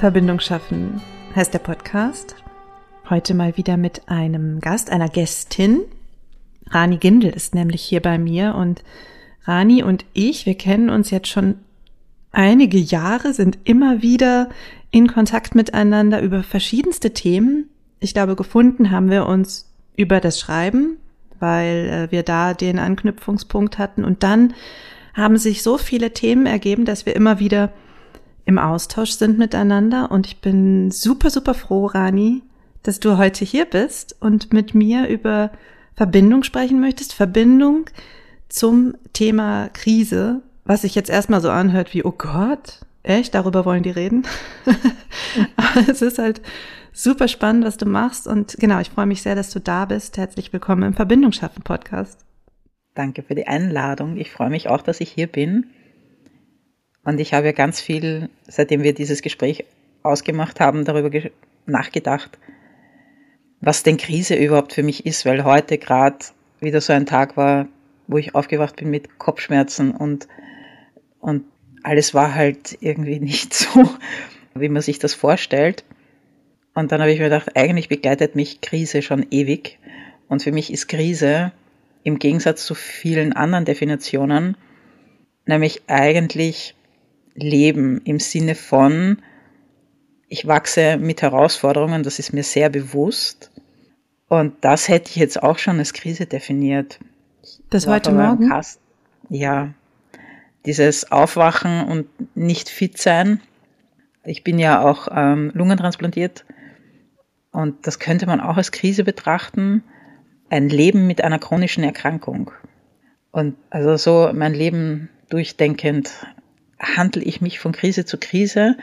Verbindung schaffen heißt der Podcast. Heute mal wieder mit einem Gast, einer Gästin. Rani Gindel ist nämlich hier bei mir und Rani und ich, wir kennen uns jetzt schon einige Jahre, sind immer wieder in Kontakt miteinander über verschiedenste Themen. Ich glaube, gefunden haben wir uns über das Schreiben, weil äh, wir da den Anknüpfungspunkt hatten und dann haben sich so viele Themen ergeben, dass wir immer wieder im Austausch sind miteinander. Und ich bin super, super froh, Rani, dass du heute hier bist und mit mir über Verbindung sprechen möchtest. Verbindung zum Thema Krise, was sich jetzt erstmal so anhört wie, oh Gott, echt, darüber wollen die reden. Aber es ist halt super spannend, was du machst. Und genau, ich freue mich sehr, dass du da bist. Herzlich willkommen im Verbindung schaffen Podcast. Danke für die Einladung. Ich freue mich auch, dass ich hier bin. Und ich habe ja ganz viel, seitdem wir dieses Gespräch ausgemacht haben, darüber nachgedacht, was denn Krise überhaupt für mich ist, weil heute gerade wieder so ein Tag war, wo ich aufgewacht bin mit Kopfschmerzen und, und alles war halt irgendwie nicht so, wie man sich das vorstellt. Und dann habe ich mir gedacht, eigentlich begleitet mich Krise schon ewig. Und für mich ist Krise im Gegensatz zu vielen anderen Definitionen nämlich eigentlich Leben im Sinne von, ich wachse mit Herausforderungen, das ist mir sehr bewusst. Und das hätte ich jetzt auch schon als Krise definiert. Das heute Morgen? Kast ja, dieses Aufwachen und nicht fit sein. Ich bin ja auch ähm, lungentransplantiert und das könnte man auch als Krise betrachten. Ein Leben mit einer chronischen Erkrankung. Und also so mein Leben durchdenkend handle ich mich von Krise zu Krise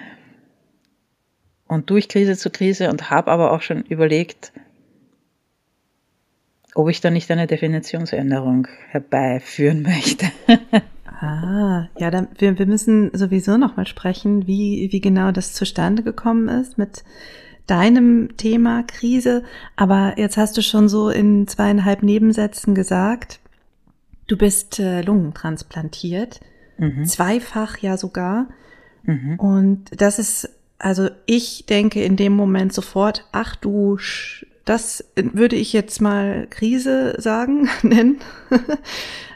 und durch Krise zu Krise und habe aber auch schon überlegt, ob ich da nicht eine Definitionsänderung herbeiführen möchte. ah, ja, dann, wir, wir müssen sowieso nochmal sprechen, wie, wie genau das zustande gekommen ist mit deinem Thema Krise. Aber jetzt hast du schon so in zweieinhalb Nebensätzen gesagt, du bist äh, lungentransplantiert. Mhm. Zweifach ja sogar. Mhm. Und das ist, also ich denke in dem Moment sofort, ach du, das würde ich jetzt mal Krise sagen, nennen.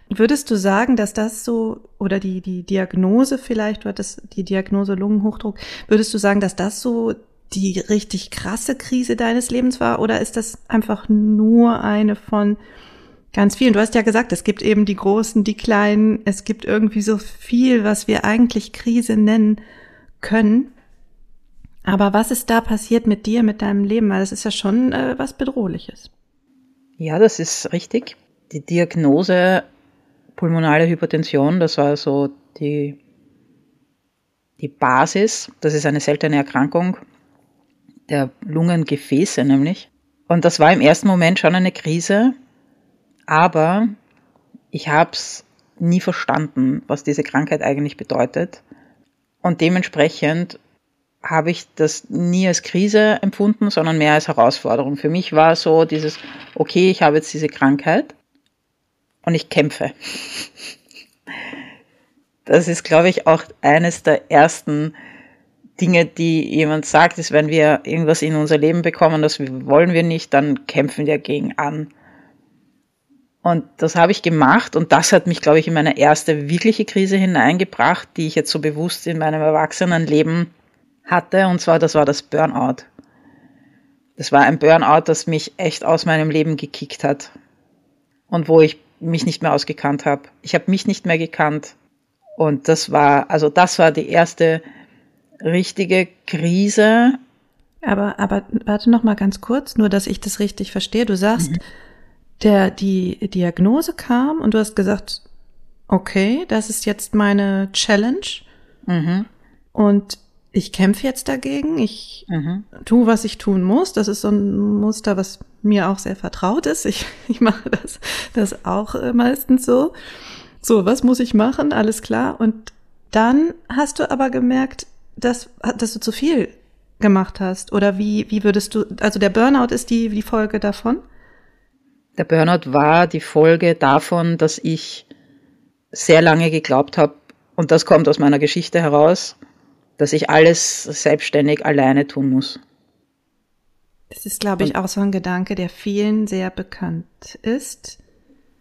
Würdest du sagen, dass das so, oder die, die Diagnose vielleicht, du hattest die Diagnose Lungenhochdruck, würdest du sagen, dass das so die richtig krasse Krise deines Lebens war? Oder ist das einfach nur eine von Ganz viel. Und du hast ja gesagt, es gibt eben die großen, die kleinen. Es gibt irgendwie so viel, was wir eigentlich Krise nennen können. Aber was ist da passiert mit dir, mit deinem Leben? Weil das ist ja schon äh, was Bedrohliches. Ja, das ist richtig. Die Diagnose pulmonale Hypertension, das war so die, die Basis. Das ist eine seltene Erkrankung der Lungengefäße nämlich. Und das war im ersten Moment schon eine Krise, aber ich habe es nie verstanden, was diese Krankheit eigentlich bedeutet. Und dementsprechend habe ich das nie als Krise empfunden, sondern mehr als Herausforderung. Für mich war so dieses, okay, ich habe jetzt diese Krankheit und ich kämpfe. Das ist, glaube ich, auch eines der ersten Dinge, die jemand sagt, ist, wenn wir irgendwas in unser Leben bekommen, das wollen wir nicht, dann kämpfen wir gegen an. Und das habe ich gemacht und das hat mich, glaube ich, in meine erste wirkliche Krise hineingebracht, die ich jetzt so bewusst in meinem Erwachsenenleben hatte. Und zwar, das war das Burnout. Das war ein Burnout, das mich echt aus meinem Leben gekickt hat. Und wo ich mich nicht mehr ausgekannt habe. Ich habe mich nicht mehr gekannt. Und das war, also das war die erste richtige Krise. Aber, aber warte noch mal ganz kurz, nur dass ich das richtig verstehe. Du sagst, mhm der die Diagnose kam und du hast gesagt, okay, das ist jetzt meine Challenge. Mhm. Und ich kämpfe jetzt dagegen, ich mhm. tue, was ich tun muss. Das ist so ein Muster, was mir auch sehr vertraut ist. Ich, ich mache das, das auch äh, meistens so. So, was muss ich machen? Alles klar. Und dann hast du aber gemerkt, dass, dass du zu viel gemacht hast. Oder wie, wie würdest du, also der Burnout ist die, die Folge davon? Der Burnout war die Folge davon, dass ich sehr lange geglaubt habe, und das kommt aus meiner Geschichte heraus, dass ich alles selbstständig alleine tun muss. Das ist, glaube ich, auch so ein Gedanke, der vielen sehr bekannt ist.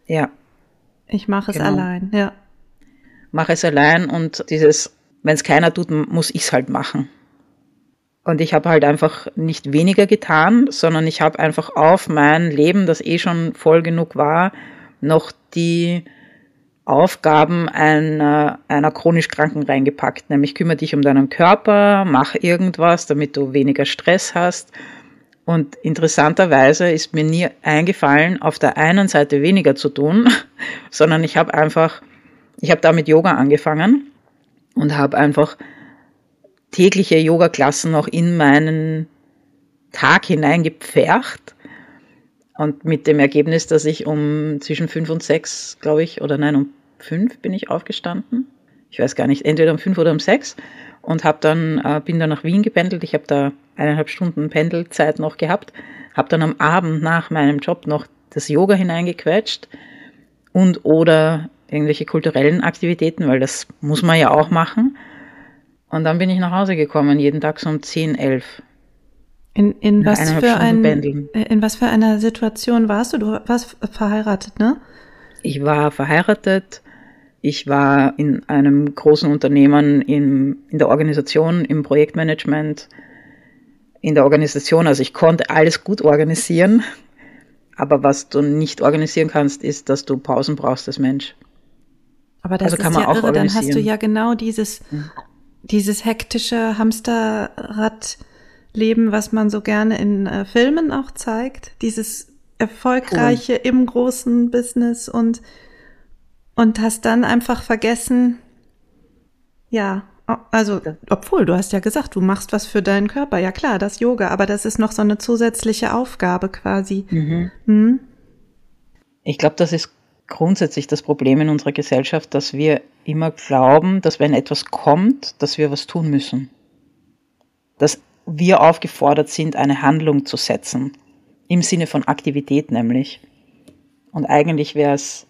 Ja. Ich mache es genau. allein, ja. Mache es allein und dieses, wenn es keiner tut, muss ich es halt machen. Und ich habe halt einfach nicht weniger getan, sondern ich habe einfach auf mein Leben, das eh schon voll genug war, noch die Aufgaben einer, einer chronisch Kranken reingepackt. Nämlich kümmere dich um deinen Körper, mach irgendwas, damit du weniger Stress hast. Und interessanterweise ist mir nie eingefallen, auf der einen Seite weniger zu tun, sondern ich habe einfach, ich habe da mit Yoga angefangen und habe einfach tägliche Yoga-Klassen noch in meinen Tag hineingepfercht. Und mit dem Ergebnis, dass ich um zwischen fünf und sechs, glaube ich, oder nein, um fünf bin ich aufgestanden. Ich weiß gar nicht, entweder um fünf oder um sechs. Und hab dann, äh, bin dann nach Wien gependelt. Ich habe da eineinhalb Stunden Pendelzeit noch gehabt. Habe dann am Abend nach meinem Job noch das Yoga hineingequetscht und oder irgendwelche kulturellen Aktivitäten, weil das muss man ja auch machen. Und dann bin ich nach Hause gekommen, jeden Tag so um 10, 11. In, in, was für ein, in was für einer Situation warst du? Du warst verheiratet, ne? Ich war verheiratet. Ich war in einem großen Unternehmen in, in der Organisation, im Projektmanagement, in der Organisation. Also ich konnte alles gut organisieren. Aber was du nicht organisieren kannst, ist, dass du Pausen brauchst als Mensch. Aber das also ist ja irre, dann hast du ja genau dieses, mhm dieses hektische Hamsterradleben, was man so gerne in äh, Filmen auch zeigt, dieses erfolgreiche cool. im großen Business und und hast dann einfach vergessen, ja, also obwohl du hast ja gesagt, du machst was für deinen Körper, ja klar, das Yoga, aber das ist noch so eine zusätzliche Aufgabe quasi. Mhm. Hm? Ich glaube, das ist grundsätzlich das Problem in unserer Gesellschaft, dass wir immer glauben, dass wenn etwas kommt, dass wir was tun müssen. Dass wir aufgefordert sind, eine Handlung zu setzen. Im Sinne von Aktivität nämlich. Und eigentlich wäre es,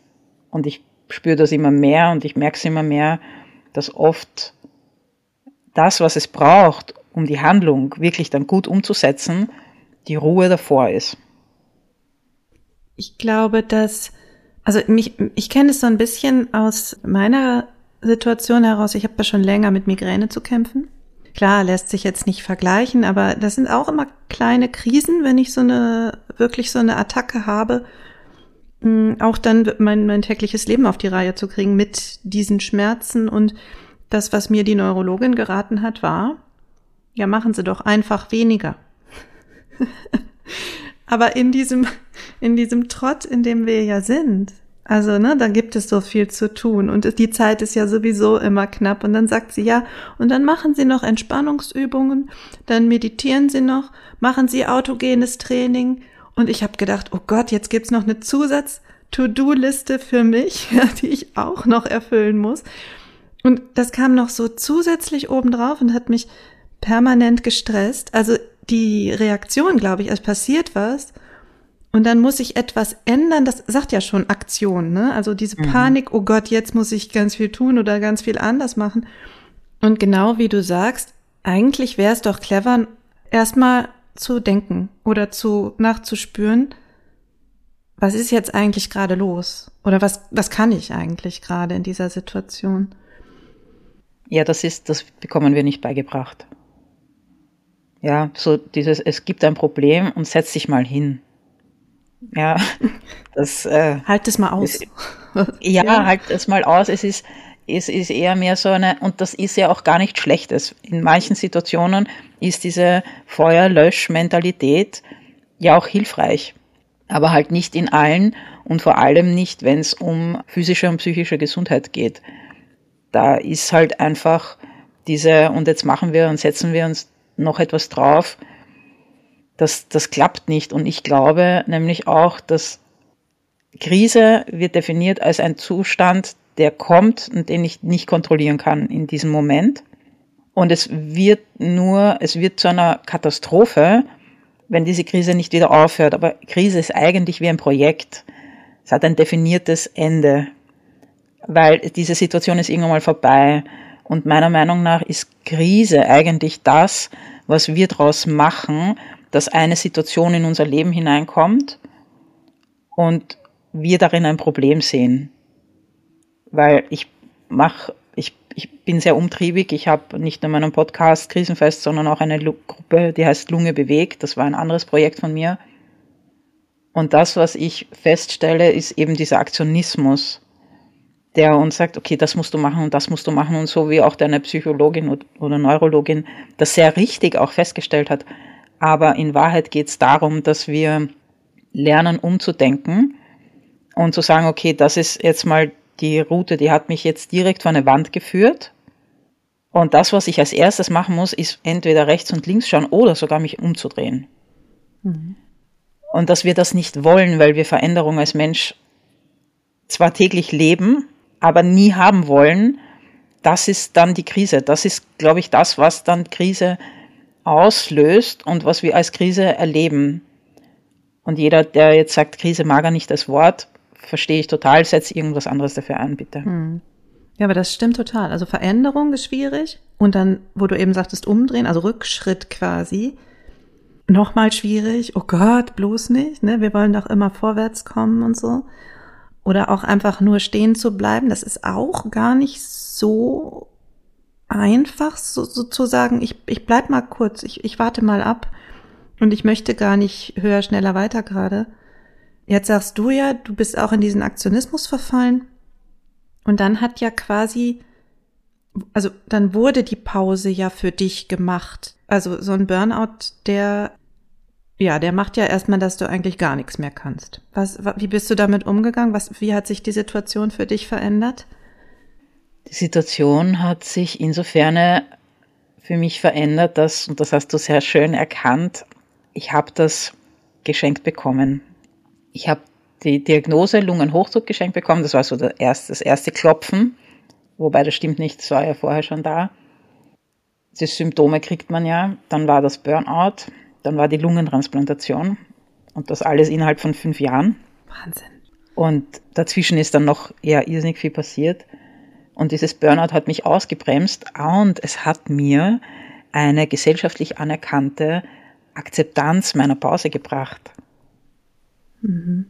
und ich spüre das immer mehr und ich merke es immer mehr, dass oft das, was es braucht, um die Handlung wirklich dann gut umzusetzen, die Ruhe davor ist. Ich glaube, dass also mich, ich kenne es so ein bisschen aus meiner Situation heraus. Ich habe ja schon länger mit Migräne zu kämpfen. Klar, lässt sich jetzt nicht vergleichen, aber das sind auch immer kleine Krisen, wenn ich so eine, wirklich so eine Attacke habe, mm, auch dann mein, mein tägliches Leben auf die Reihe zu kriegen mit diesen Schmerzen und das, was mir die Neurologin geraten hat, war, ja, machen Sie doch einfach weniger. Aber in diesem, in diesem Trott, in dem wir ja sind, also, ne, da gibt es so viel zu tun und die Zeit ist ja sowieso immer knapp. Und dann sagt sie ja, und dann machen Sie noch Entspannungsübungen, dann meditieren Sie noch, machen Sie autogenes Training. Und ich habe gedacht, oh Gott, jetzt gibt's noch eine Zusatz-To-Do-Liste für mich, die ich auch noch erfüllen muss. Und das kam noch so zusätzlich obendrauf und hat mich permanent gestresst. Also die Reaktion, glaube ich, es passiert was und dann muss ich etwas ändern, das sagt ja schon Aktion, ne? Also diese mhm. Panik, oh Gott, jetzt muss ich ganz viel tun oder ganz viel anders machen. Und genau wie du sagst, eigentlich wäre es doch clever, erstmal zu denken oder zu nachzuspüren, was ist jetzt eigentlich gerade los? Oder was, was kann ich eigentlich gerade in dieser Situation? Ja, das ist, das bekommen wir nicht beigebracht. Ja, so dieses, es gibt ein Problem und setz dich mal hin. Ja, das. Äh, halt es mal aus. Ist, ja, ja, halt es mal aus. Es ist, es ist eher mehr so eine, und das ist ja auch gar nichts Schlechtes. In manchen Situationen ist diese Feuerlösch-Mentalität ja auch hilfreich. Aber halt nicht in allen und vor allem nicht, wenn es um physische und psychische Gesundheit geht. Da ist halt einfach diese, und jetzt machen wir und setzen wir uns noch etwas drauf, das, das klappt nicht. Und ich glaube nämlich auch, dass Krise wird definiert als ein Zustand, der kommt und den ich nicht kontrollieren kann in diesem Moment. Und es wird nur, es wird zu einer Katastrophe, wenn diese Krise nicht wieder aufhört. Aber Krise ist eigentlich wie ein Projekt. Es hat ein definiertes Ende, weil diese Situation ist irgendwann mal vorbei. Und meiner Meinung nach ist Krise eigentlich das, was wir daraus machen, dass eine Situation in unser Leben hineinkommt und wir darin ein Problem sehen. Weil ich mache, ich, ich bin sehr umtriebig. Ich habe nicht nur meinen Podcast Krisenfest, sondern auch eine Gruppe, die heißt Lunge bewegt. Das war ein anderes Projekt von mir. Und das, was ich feststelle, ist eben dieser Aktionismus, der uns sagt, okay, das musst du machen und das musst du machen und so wie auch deine Psychologin oder Neurologin das sehr richtig auch festgestellt hat. Aber in Wahrheit geht es darum, dass wir lernen umzudenken und zu sagen, okay, das ist jetzt mal die Route, die hat mich jetzt direkt vor eine Wand geführt. Und das, was ich als erstes machen muss, ist entweder rechts und links schauen oder sogar mich umzudrehen. Mhm. Und dass wir das nicht wollen, weil wir Veränderung als Mensch zwar täglich leben, aber nie haben wollen, das ist dann die Krise. Das ist, glaube ich, das, was dann Krise auslöst und was wir als Krise erleben. Und jeder, der jetzt sagt, Krise mag er nicht das Wort, verstehe ich total, setz irgendwas anderes dafür ein, bitte. Hm. Ja, aber das stimmt total. Also Veränderung ist schwierig und dann, wo du eben sagtest, umdrehen, also Rückschritt quasi, nochmal schwierig. Oh Gott, bloß nicht. Ne? Wir wollen doch immer vorwärts kommen und so. Oder auch einfach nur stehen zu bleiben. Das ist auch gar nicht so einfach, so, so zu sagen, ich, ich bleib mal kurz, ich, ich warte mal ab und ich möchte gar nicht höher, schneller, weiter gerade. Jetzt sagst du ja, du bist auch in diesen Aktionismus verfallen. Und dann hat ja quasi, also dann wurde die Pause ja für dich gemacht. Also so ein Burnout, der, ja, der macht ja erstmal, dass du eigentlich gar nichts mehr kannst. Was, wie bist du damit umgegangen? Was, wie hat sich die Situation für dich verändert? Die Situation hat sich insofern für mich verändert, dass, und das hast du sehr schön erkannt, ich habe das geschenkt bekommen ich habe die Diagnose Lungenhochdruck geschenkt bekommen. Das war so das erste, das erste Klopfen. Wobei das stimmt nicht, das war ja vorher schon da. Die Symptome kriegt man ja. Dann war das Burnout. Dann war die Lungentransplantation. Und das alles innerhalb von fünf Jahren. Wahnsinn. Und dazwischen ist dann noch eher irrsinnig viel passiert. Und dieses Burnout hat mich ausgebremst und es hat mir eine gesellschaftlich anerkannte Akzeptanz meiner Pause gebracht. Mhm.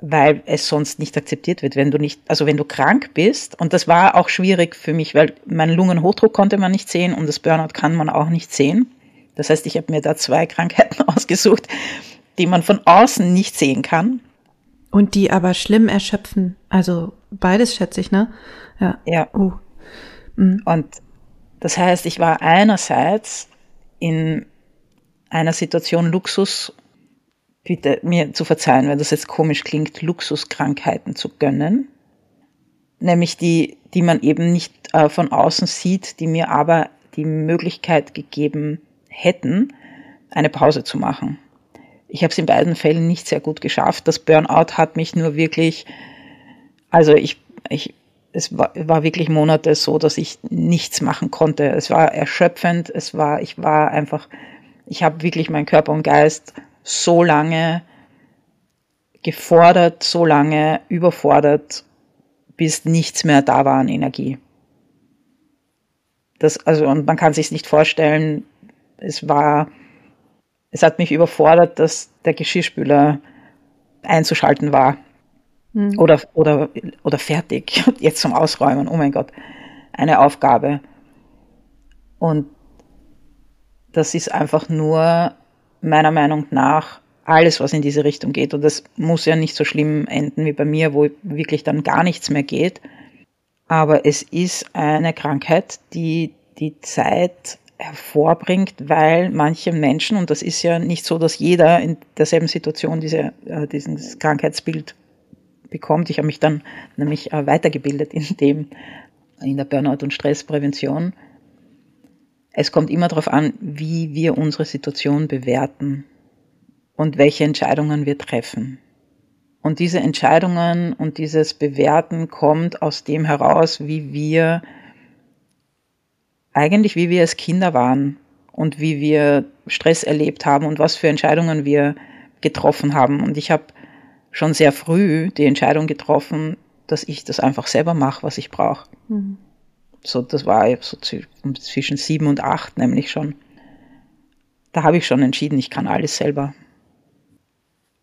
Weil es sonst nicht akzeptiert wird, wenn du nicht, also wenn du krank bist, und das war auch schwierig für mich, weil meinen Lungenhochdruck konnte man nicht sehen und das Burnout kann man auch nicht sehen. Das heißt, ich habe mir da zwei Krankheiten ausgesucht, die man von außen nicht sehen kann. Und die aber schlimm erschöpfen. Also beides schätze ich, ne? Ja. Ja. Uh. Mhm. Und das heißt, ich war einerseits in einer Situation Luxus bitte mir zu verzeihen, wenn das jetzt komisch klingt, Luxuskrankheiten zu gönnen. Nämlich die, die man eben nicht äh, von außen sieht, die mir aber die Möglichkeit gegeben hätten, eine Pause zu machen. Ich habe es in beiden Fällen nicht sehr gut geschafft. Das Burnout hat mich nur wirklich, also ich, ich es war, war wirklich Monate so, dass ich nichts machen konnte. Es war erschöpfend, es war, ich war einfach, ich habe wirklich meinen Körper und Geist so lange gefordert, so lange überfordert, bis nichts mehr da war an Energie. Das, also, und man kann sich nicht vorstellen, es war, es hat mich überfordert, dass der Geschirrspüler einzuschalten war. Mhm. Oder, oder, oder fertig, jetzt zum Ausräumen, oh mein Gott, eine Aufgabe. Und das ist einfach nur meiner Meinung nach alles, was in diese Richtung geht. Und das muss ja nicht so schlimm enden wie bei mir, wo wirklich dann gar nichts mehr geht. Aber es ist eine Krankheit, die die Zeit hervorbringt, weil manche Menschen, und das ist ja nicht so, dass jeder in derselben Situation diese, äh, dieses Krankheitsbild bekommt. Ich habe mich dann nämlich äh, weitergebildet in dem, in der Burnout- und Stressprävention es kommt immer darauf an, wie wir unsere Situation bewerten und welche Entscheidungen wir treffen. Und diese Entscheidungen und dieses Bewerten kommt aus dem heraus, wie wir eigentlich, wie wir als Kinder waren und wie wir Stress erlebt haben und was für Entscheidungen wir getroffen haben. Und ich habe schon sehr früh die Entscheidung getroffen, dass ich das einfach selber mache, was ich brauche. Mhm. So, das war so zwischen sieben und acht nämlich schon. Da habe ich schon entschieden, ich kann alles selber.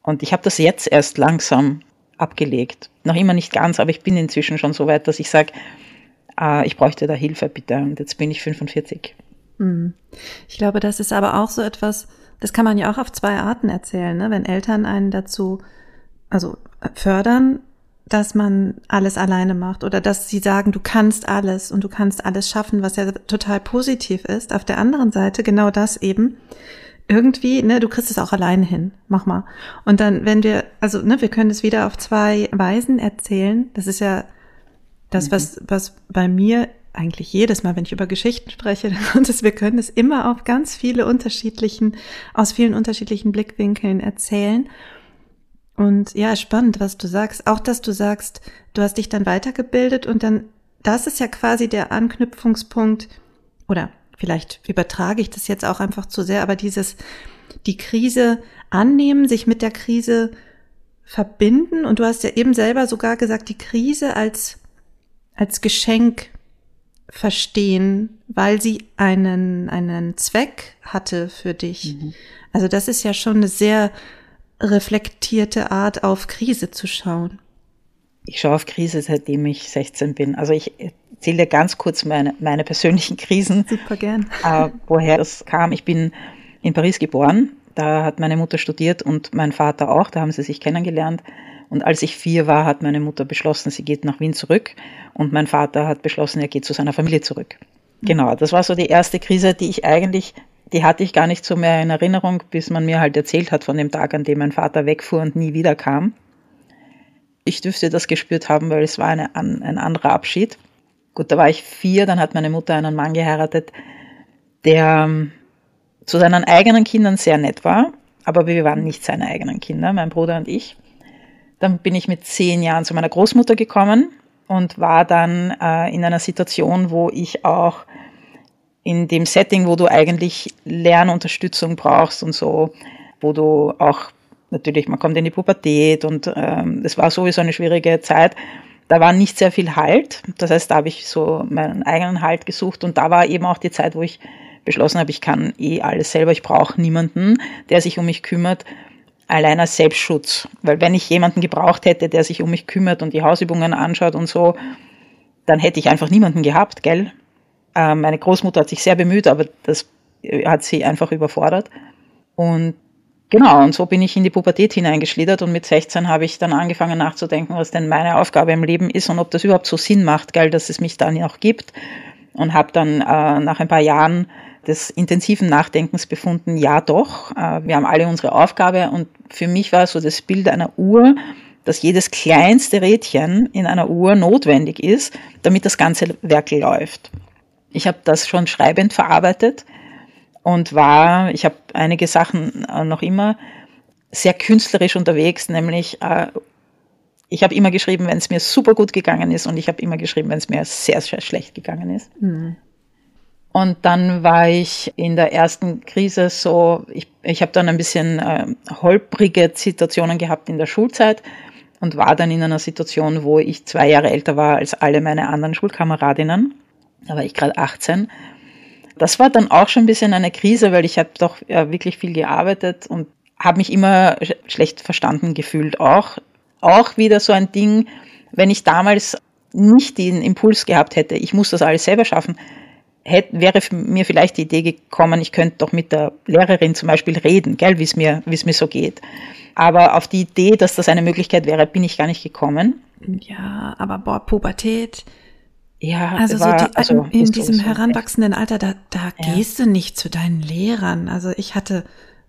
Und ich habe das jetzt erst langsam abgelegt. Noch immer nicht ganz, aber ich bin inzwischen schon so weit, dass ich sage, äh, ich bräuchte da Hilfe bitte. Und jetzt bin ich 45. Mhm. Ich glaube, das ist aber auch so etwas, das kann man ja auch auf zwei Arten erzählen, ne? wenn Eltern einen dazu, also fördern, dass man alles alleine macht oder dass sie sagen, du kannst alles und du kannst alles schaffen, was ja total positiv ist. Auf der anderen Seite genau das eben. Irgendwie, ne, du kriegst es auch alleine hin. Mach mal. Und dann, wenn wir, also, ne, wir können es wieder auf zwei Weisen erzählen. Das ist ja das, was, mhm. was bei mir eigentlich jedes Mal, wenn ich über Geschichten spreche, und wir können es immer auf ganz viele unterschiedlichen, aus vielen unterschiedlichen Blickwinkeln erzählen. Und ja, spannend, was du sagst. Auch, dass du sagst, du hast dich dann weitergebildet und dann, das ist ja quasi der Anknüpfungspunkt, oder vielleicht übertrage ich das jetzt auch einfach zu sehr, aber dieses, die Krise annehmen, sich mit der Krise verbinden. Und du hast ja eben selber sogar gesagt, die Krise als, als Geschenk verstehen, weil sie einen, einen Zweck hatte für dich. Mhm. Also das ist ja schon eine sehr reflektierte Art, auf Krise zu schauen. Ich schaue auf Krise, seitdem ich 16 bin. Also ich erzähle dir ganz kurz meine, meine persönlichen Krisen. Super gern. Äh, woher das kam. Ich bin in Paris geboren. Da hat meine Mutter studiert und mein Vater auch. Da haben sie sich kennengelernt. Und als ich vier war, hat meine Mutter beschlossen, sie geht nach Wien zurück. Und mein Vater hat beschlossen, er geht zu seiner Familie zurück. Genau, das war so die erste Krise, die ich eigentlich, die hatte ich gar nicht so mehr in Erinnerung, bis man mir halt erzählt hat von dem Tag, an dem mein Vater wegfuhr und nie wieder kam. Ich dürfte das gespürt haben, weil es war eine, ein anderer Abschied. Gut, da war ich vier, dann hat meine Mutter einen Mann geheiratet, der ähm, zu seinen eigenen Kindern sehr nett war, aber wir waren nicht seine eigenen Kinder, mein Bruder und ich. Dann bin ich mit zehn Jahren zu meiner Großmutter gekommen und war dann äh, in einer Situation, wo ich auch in dem Setting, wo du eigentlich Lernunterstützung brauchst und so, wo du auch natürlich, man kommt in die Pubertät und ähm, es war sowieso eine schwierige Zeit. Da war nicht sehr viel Halt. Das heißt, da habe ich so meinen eigenen Halt gesucht und da war eben auch die Zeit, wo ich beschlossen habe, ich kann eh alles selber, ich brauche niemanden, der sich um mich kümmert allein als Selbstschutz. Weil wenn ich jemanden gebraucht hätte, der sich um mich kümmert und die Hausübungen anschaut und so, dann hätte ich einfach niemanden gehabt, gell? Ähm, meine Großmutter hat sich sehr bemüht, aber das hat sie einfach überfordert. Und genau, und so bin ich in die Pubertät hineingeschlittert und mit 16 habe ich dann angefangen nachzudenken, was denn meine Aufgabe im Leben ist und ob das überhaupt so Sinn macht, gell, dass es mich dann auch gibt. Und habe dann äh, nach ein paar Jahren des intensiven Nachdenkens befunden, ja doch, äh, wir haben alle unsere Aufgabe und für mich war so das Bild einer Uhr, dass jedes kleinste Rädchen in einer Uhr notwendig ist, damit das ganze Werk läuft. Ich habe das schon schreibend verarbeitet und war, ich habe einige Sachen äh, noch immer sehr künstlerisch unterwegs, nämlich äh, ich habe immer geschrieben, wenn es mir super gut gegangen ist und ich habe immer geschrieben, wenn es mir sehr, sehr schlecht gegangen ist. Mhm. Und dann war ich in der ersten Krise so, ich, ich habe dann ein bisschen äh, holprige Situationen gehabt in der Schulzeit und war dann in einer Situation, wo ich zwei Jahre älter war als alle meine anderen Schulkameradinnen. Da war ich gerade 18. Das war dann auch schon ein bisschen eine Krise, weil ich habe doch äh, wirklich viel gearbeitet und habe mich immer schlecht verstanden gefühlt. Auch, auch wieder so ein Ding, wenn ich damals nicht den Impuls gehabt hätte, ich muss das alles selber schaffen, hätte, wäre mir vielleicht die Idee gekommen, ich könnte doch mit der Lehrerin zum Beispiel reden, gell, wie es mir, wie es mir so geht. Aber auf die Idee, dass das eine Möglichkeit wäre, bin ich gar nicht gekommen. Ja, aber boah, Pubertät. Ja, also, war, so die, also in, in diesem heranwachsenden Alter, da, da ja. gehst du nicht zu deinen Lehrern. Also ich hatte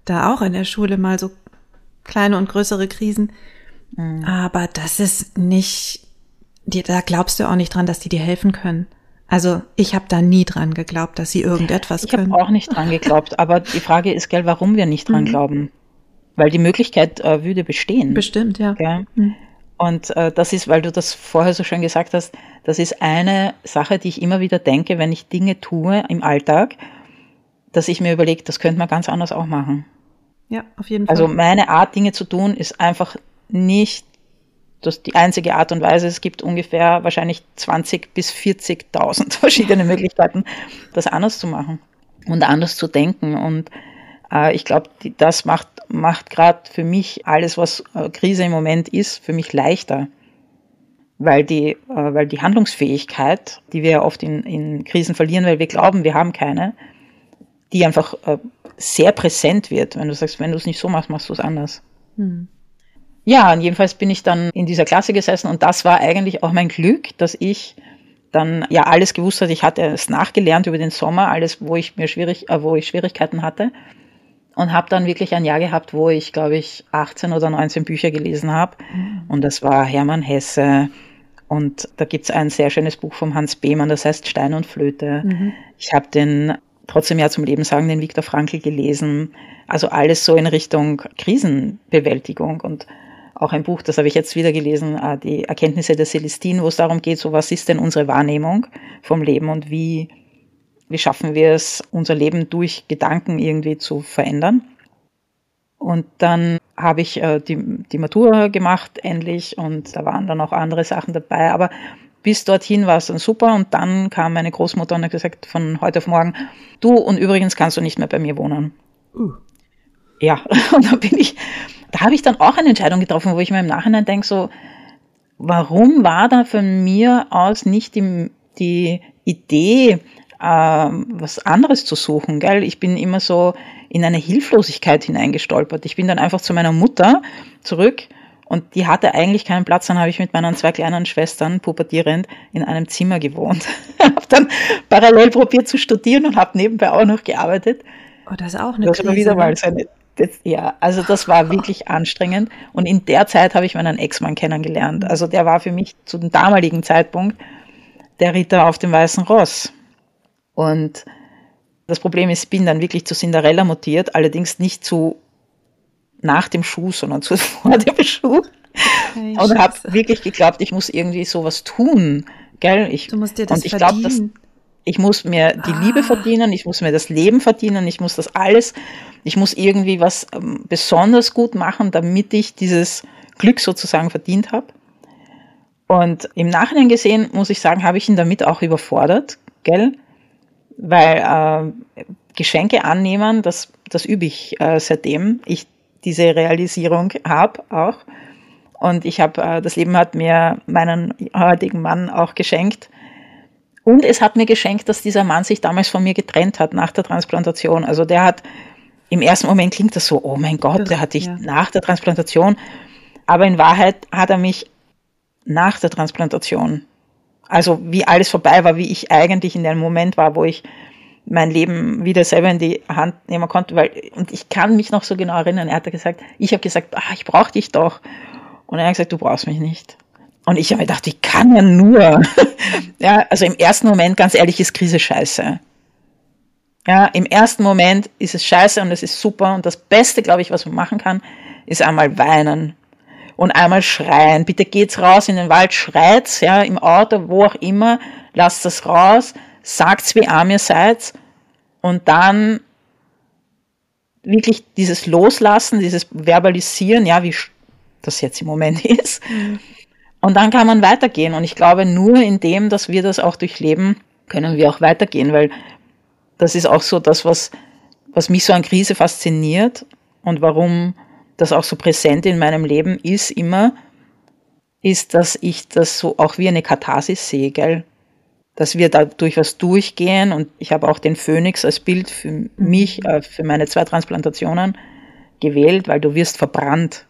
da auch in der Schule mal so kleine und größere Krisen. Mhm. Aber das ist nicht, die, da glaubst du auch nicht dran, dass die dir helfen können. Also ich habe da nie dran geglaubt, dass sie irgendetwas ich können. Ich habe auch nicht dran geglaubt, aber die Frage ist, gell, warum wir nicht dran mhm. glauben. Weil die Möglichkeit äh, würde bestehen. Bestimmt, ja. Mhm. Und äh, das ist, weil du das vorher so schön gesagt hast, das ist eine Sache, die ich immer wieder denke, wenn ich Dinge tue im Alltag, dass ich mir überlege, das könnte man ganz anders auch machen. Ja, auf jeden also Fall. Also meine Art, Dinge zu tun, ist einfach nicht das die einzige Art und Weise. Es gibt ungefähr wahrscheinlich 20 bis 40.000 verschiedene Möglichkeiten, das anders zu machen und anders zu denken. Und ich glaube, das macht, macht gerade für mich alles, was äh, Krise im Moment ist, für mich leichter. Weil die, äh, weil die Handlungsfähigkeit, die wir ja oft in, in Krisen verlieren, weil wir glauben, wir haben keine, die einfach äh, sehr präsent wird, wenn du sagst, wenn du es nicht so machst, machst du es anders. Hm. Ja, und jedenfalls bin ich dann in dieser Klasse gesessen und das war eigentlich auch mein Glück, dass ich dann ja alles gewusst hatte. Ich hatte es nachgelernt über den Sommer, alles, wo ich mir schwierig, äh, wo ich Schwierigkeiten hatte und habe dann wirklich ein Jahr gehabt, wo ich, glaube ich, 18 oder 19 Bücher gelesen habe. Mhm. Und das war Hermann Hesse. Und da gibt's ein sehr schönes Buch vom Hans Behmann, das heißt Stein und Flöte. Mhm. Ich habe den trotzdem ja zum Leben sagen, den Viktor Frankl gelesen. Also alles so in Richtung Krisenbewältigung und auch ein Buch, das habe ich jetzt wieder gelesen, äh, die Erkenntnisse der Celestine, wo es darum geht, so was ist denn unsere Wahrnehmung vom Leben und wie, wie schaffen wir es, unser Leben durch Gedanken irgendwie zu verändern. Und dann habe ich äh, die, die Matura gemacht, endlich, und da waren dann auch andere Sachen dabei, aber bis dorthin war es dann super und dann kam meine Großmutter und hat gesagt, von heute auf morgen, du und übrigens kannst du nicht mehr bei mir wohnen. Uh. Ja, und da bin ich, da habe ich dann auch eine Entscheidung getroffen, wo ich mir im Nachhinein denke, so, warum war da von mir aus nicht die, die Idee, was anderes zu suchen, gell? Ich bin immer so in eine Hilflosigkeit hineingestolpert. Ich bin dann einfach zu meiner Mutter zurück und die hatte eigentlich keinen Platz. Dann habe ich mit meinen zwei kleinen Schwestern, pubertierend, in einem Zimmer gewohnt. habe dann parallel probiert zu studieren und habe nebenbei auch noch gearbeitet. Oh, das ist auch eine Das war wieder ne? mal so eine das, ja, also das war wirklich anstrengend. Und in der Zeit habe ich meinen Ex-Mann kennengelernt. Also der war für mich zu dem damaligen Zeitpunkt der Ritter auf dem weißen Ross. Und das Problem ist, ich bin dann wirklich zu Cinderella mutiert, allerdings nicht zu nach dem Schuh, sondern zu vor dem Schuh. Okay, und habe wirklich geglaubt, ich muss irgendwie sowas tun. Gell? Ich, du musst dir das und ich glaube, dass ich muss mir die ah. Liebe verdienen, ich muss mir das Leben verdienen, ich muss das alles, ich muss irgendwie was ähm, besonders gut machen, damit ich dieses Glück sozusagen verdient habe. Und im Nachhinein gesehen, muss ich sagen, habe ich ihn damit auch überfordert, gell? Weil äh, Geschenke annehmen, das, das übe ich äh, seitdem ich diese Realisierung habe auch. Und ich habe, äh, das Leben hat mir meinen heutigen Mann auch geschenkt, und es hat mir geschenkt, dass dieser Mann sich damals von mir getrennt hat nach der Transplantation. Also der hat, im ersten Moment klingt das so, oh mein Gott, der hat dich ja. nach der Transplantation. Aber in Wahrheit hat er mich nach der Transplantation, also wie alles vorbei war, wie ich eigentlich in dem Moment war, wo ich mein Leben wieder selber in die Hand nehmen konnte, weil, und ich kann mich noch so genau erinnern, er hat gesagt, ich habe gesagt, ah, ich brauche dich doch. Und er hat gesagt, du brauchst mich nicht. Und ich habe mir gedacht, wie kann er nur? ja, also im ersten Moment, ganz ehrlich, ist Krise scheiße. Ja, im ersten Moment ist es scheiße und es ist super. Und das Beste, glaube ich, was man machen kann, ist einmal weinen und einmal schreien. Bitte geht's raus in den Wald, schreit's, ja, im Auto, wo auch immer, lasst das raus, sagt's, wie arm ihr seid und dann wirklich dieses Loslassen, dieses Verbalisieren, ja, wie das jetzt im Moment ist. Und dann kann man weitergehen. Und ich glaube, nur in dem, dass wir das auch durchleben, können wir auch weitergehen, weil das ist auch so das, was, was mich so an Krise fasziniert und warum das auch so präsent in meinem Leben ist immer, ist, dass ich das so auch wie eine Katharsis sehe, gell? Dass wir da durch was durchgehen und ich habe auch den Phönix als Bild für mich, äh, für meine zwei Transplantationen gewählt, weil du wirst verbrannt.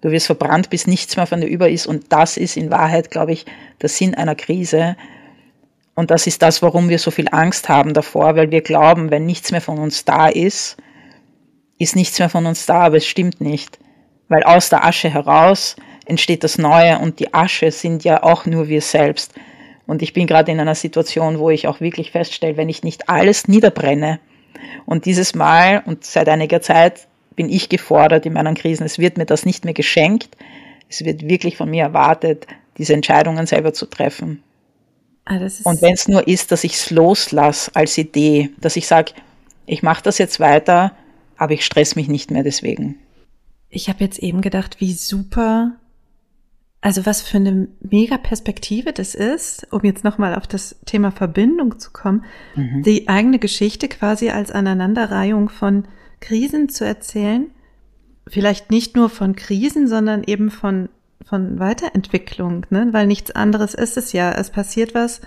Du wirst verbrannt, bis nichts mehr von dir über ist. Und das ist in Wahrheit, glaube ich, der Sinn einer Krise. Und das ist das, warum wir so viel Angst haben davor, weil wir glauben, wenn nichts mehr von uns da ist, ist nichts mehr von uns da, aber es stimmt nicht. Weil aus der Asche heraus entsteht das Neue und die Asche sind ja auch nur wir selbst. Und ich bin gerade in einer Situation, wo ich auch wirklich feststelle, wenn ich nicht alles niederbrenne, und dieses Mal und seit einiger Zeit bin ich gefordert in meinen Krisen, es wird mir das nicht mehr geschenkt, es wird wirklich von mir erwartet, diese Entscheidungen selber zu treffen. Ah, und wenn es nur ist, dass ich es loslasse als Idee, dass ich sage, ich mache das jetzt weiter, aber ich stress mich nicht mehr deswegen. Ich habe jetzt eben gedacht, wie super, also was für eine mega Perspektive das ist, um jetzt nochmal auf das Thema Verbindung zu kommen, mhm. die eigene Geschichte quasi als Aneinanderreihung von Krisen zu erzählen. Vielleicht nicht nur von Krisen, sondern eben von von Weiterentwicklung, ne? weil nichts anderes ist es ja. Es passiert was,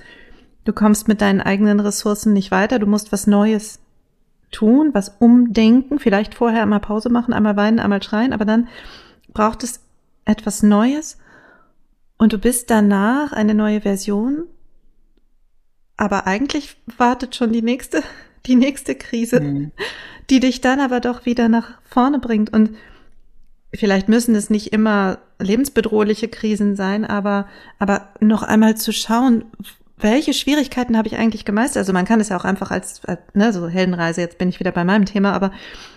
du kommst mit deinen eigenen Ressourcen nicht weiter, du musst was Neues tun, was umdenken, vielleicht vorher einmal Pause machen, einmal weinen, einmal schreien, aber dann braucht es etwas Neues und du bist danach eine neue Version, aber eigentlich wartet schon die nächste, die nächste Krise, mhm. die dich dann aber doch wieder nach vorne bringt und vielleicht müssen es nicht immer lebensbedrohliche Krisen sein, aber, aber noch einmal zu schauen, welche Schwierigkeiten habe ich eigentlich gemeistert? Also man kann es ja auch einfach als, ne, so Heldenreise, jetzt bin ich wieder bei meinem Thema, aber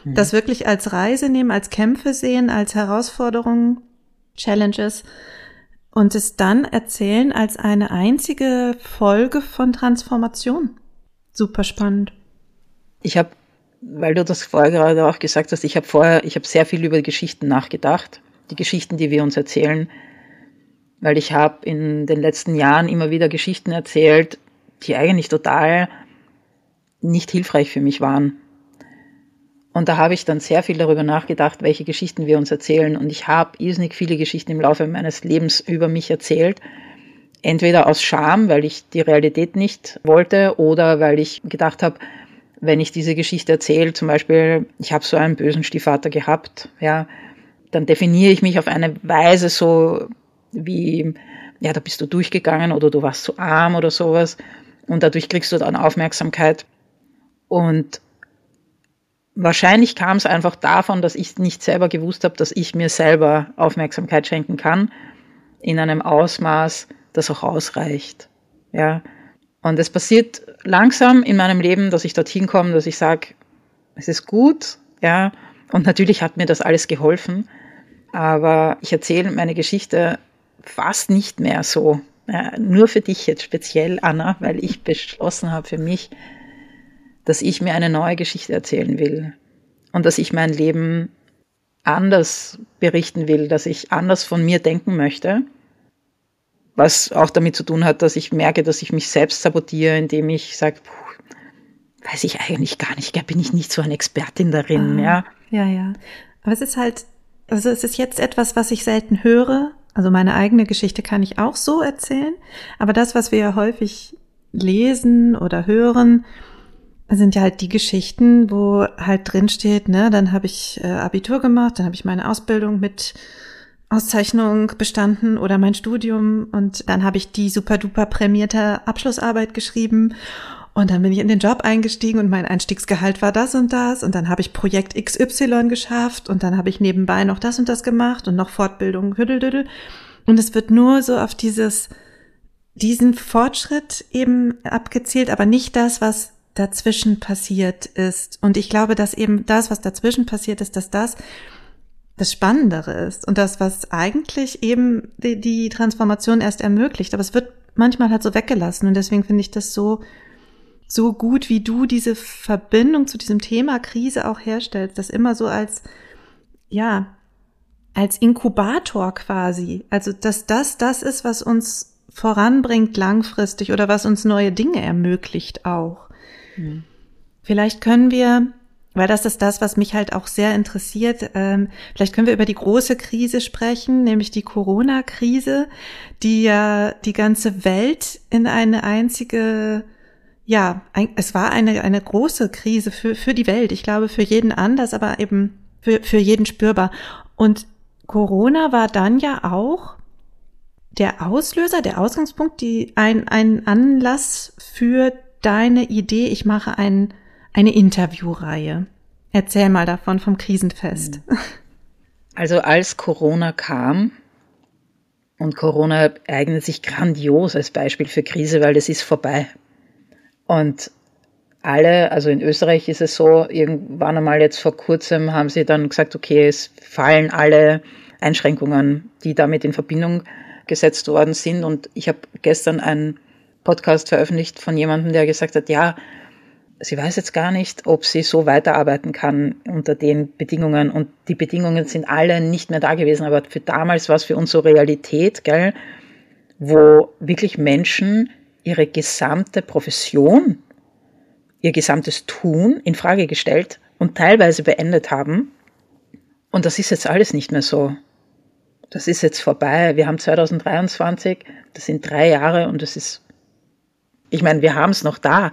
mhm. das wirklich als Reise nehmen, als Kämpfe sehen, als Herausforderungen, Challenges und es dann erzählen als eine einzige Folge von Transformation. Super spannend. Ich habe weil du das vorher gerade auch gesagt hast, ich habe vorher, ich habe sehr viel über Geschichten nachgedacht, die Geschichten, die wir uns erzählen, weil ich habe in den letzten Jahren immer wieder Geschichten erzählt, die eigentlich total nicht hilfreich für mich waren. Und da habe ich dann sehr viel darüber nachgedacht, welche Geschichten wir uns erzählen. Und ich habe irrsinnig viele Geschichten im Laufe meines Lebens über mich erzählt. Entweder aus Scham, weil ich die Realität nicht wollte, oder weil ich gedacht habe, wenn ich diese Geschichte erzähle, zum Beispiel, ich habe so einen bösen Stiefvater gehabt, ja, dann definiere ich mich auf eine Weise so wie, ja, da bist du durchgegangen oder du warst zu arm oder sowas und dadurch kriegst du dann Aufmerksamkeit. Und wahrscheinlich kam es einfach davon, dass ich nicht selber gewusst habe, dass ich mir selber Aufmerksamkeit schenken kann in einem Ausmaß, das auch ausreicht. Ja, und es passiert langsam in meinem Leben, dass ich dorthin komme, dass ich sage, es ist gut, ja. Und natürlich hat mir das alles geholfen. Aber ich erzähle meine Geschichte fast nicht mehr so. Ja, nur für dich jetzt speziell, Anna, weil ich beschlossen habe für mich, dass ich mir eine neue Geschichte erzählen will. Und dass ich mein Leben anders berichten will, dass ich anders von mir denken möchte was auch damit zu tun hat, dass ich merke, dass ich mich selbst sabotiere, indem ich sage, weiß ich eigentlich gar nicht, bin ich nicht so eine Expertin darin, ah, ja. Ja, ja. Aber es ist halt, also es ist jetzt etwas, was ich selten höre. Also meine eigene Geschichte kann ich auch so erzählen. Aber das, was wir ja häufig lesen oder hören, sind ja halt die Geschichten, wo halt drin steht, ne, dann habe ich äh, Abitur gemacht, dann habe ich meine Ausbildung mit Auszeichnung bestanden oder mein Studium und dann habe ich die super duper prämierte Abschlussarbeit geschrieben und dann bin ich in den Job eingestiegen und mein Einstiegsgehalt war das und das und dann habe ich Projekt XY geschafft und dann habe ich nebenbei noch das und das gemacht und noch Fortbildung und es wird nur so auf dieses diesen Fortschritt eben abgezielt, aber nicht das, was dazwischen passiert ist. Und ich glaube, dass eben das, was dazwischen passiert ist, dass das das Spannendere ist und das, was eigentlich eben die, die Transformation erst ermöglicht. Aber es wird manchmal halt so weggelassen und deswegen finde ich das so, so gut, wie du diese Verbindung zu diesem Thema Krise auch herstellst, das immer so als, ja, als Inkubator quasi. Also, dass das das ist, was uns voranbringt langfristig oder was uns neue Dinge ermöglicht auch. Mhm. Vielleicht können wir weil das ist das, was mich halt auch sehr interessiert. Ähm, vielleicht können wir über die große Krise sprechen, nämlich die Corona-Krise, die ja die ganze Welt in eine einzige, ja, ein, es war eine, eine große Krise für, für die Welt. Ich glaube, für jeden anders, aber eben für, für jeden spürbar. Und Corona war dann ja auch der Auslöser, der Ausgangspunkt, die, ein, ein Anlass für deine Idee, ich mache einen eine Interviewreihe. Erzähl mal davon vom Krisenfest. Also als Corona kam Und Corona eignet sich grandios als Beispiel für Krise, weil das ist vorbei. Und alle, also in Österreich ist es so, irgendwann einmal jetzt vor kurzem haben sie dann gesagt, okay, es fallen alle Einschränkungen, die damit in Verbindung gesetzt worden sind. Und ich habe gestern einen Podcast veröffentlicht von jemandem, der gesagt hat, ja, sie weiß jetzt gar nicht, ob sie so weiterarbeiten kann unter den Bedingungen. Und die Bedingungen sind alle nicht mehr da gewesen. Aber für damals war es für uns so Realität, gell, wo wirklich Menschen ihre gesamte Profession, ihr gesamtes Tun in Frage gestellt und teilweise beendet haben. Und das ist jetzt alles nicht mehr so. Das ist jetzt vorbei. Wir haben 2023, das sind drei Jahre und das ist, ich meine, wir haben es noch da.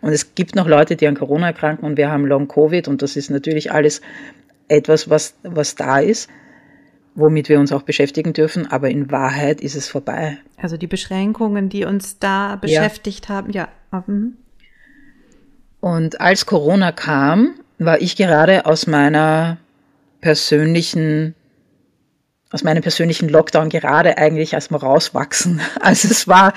Und es gibt noch Leute, die an Corona erkranken und wir haben Long-Covid und das ist natürlich alles etwas, was, was da ist, womit wir uns auch beschäftigen dürfen, aber in Wahrheit ist es vorbei. Also die Beschränkungen, die uns da beschäftigt ja. haben, ja. Mhm. Und als Corona kam, war ich gerade aus meiner persönlichen aus meinem persönlichen Lockdown gerade eigentlich erstmal rauswachsen. Also es war,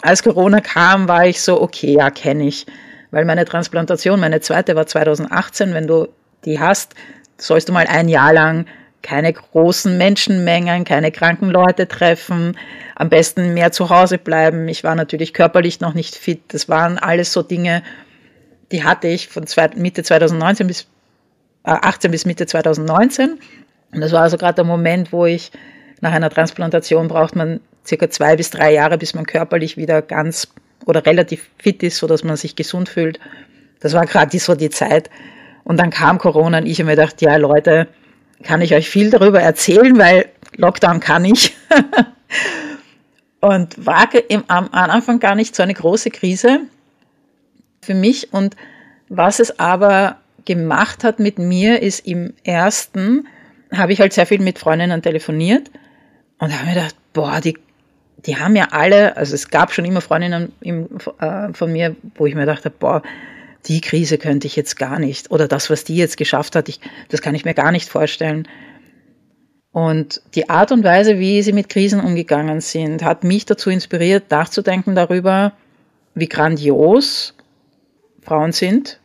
als Corona kam, war ich so, okay, ja, kenne ich. Weil meine Transplantation, meine zweite war 2018, wenn du die hast, sollst du mal ein Jahr lang keine großen Menschenmengen, keine kranken Leute treffen, am besten mehr zu Hause bleiben. Ich war natürlich körperlich noch nicht fit. Das waren alles so Dinge, die hatte ich von Mitte 2019 bis äh, 18 bis Mitte 2019 und das war also gerade der Moment, wo ich nach einer Transplantation braucht man circa zwei bis drei Jahre, bis man körperlich wieder ganz oder relativ fit ist, sodass man sich gesund fühlt. Das war gerade so die Zeit. Und dann kam Corona und ich habe mir gedacht, ja Leute, kann ich euch viel darüber erzählen, weil Lockdown kann ich. und war am Anfang gar nicht so eine große Krise für mich. Und was es aber gemacht hat mit mir, ist im ersten, habe ich halt sehr viel mit Freundinnen telefoniert und habe mir gedacht, boah, die, die haben ja alle, also es gab schon immer Freundinnen im, äh, von mir, wo ich mir dachte, boah, die Krise könnte ich jetzt gar nicht oder das, was die jetzt geschafft hat, ich, das kann ich mir gar nicht vorstellen. Und die Art und Weise, wie sie mit Krisen umgegangen sind, hat mich dazu inspiriert, nachzudenken darüber, wie grandios Frauen sind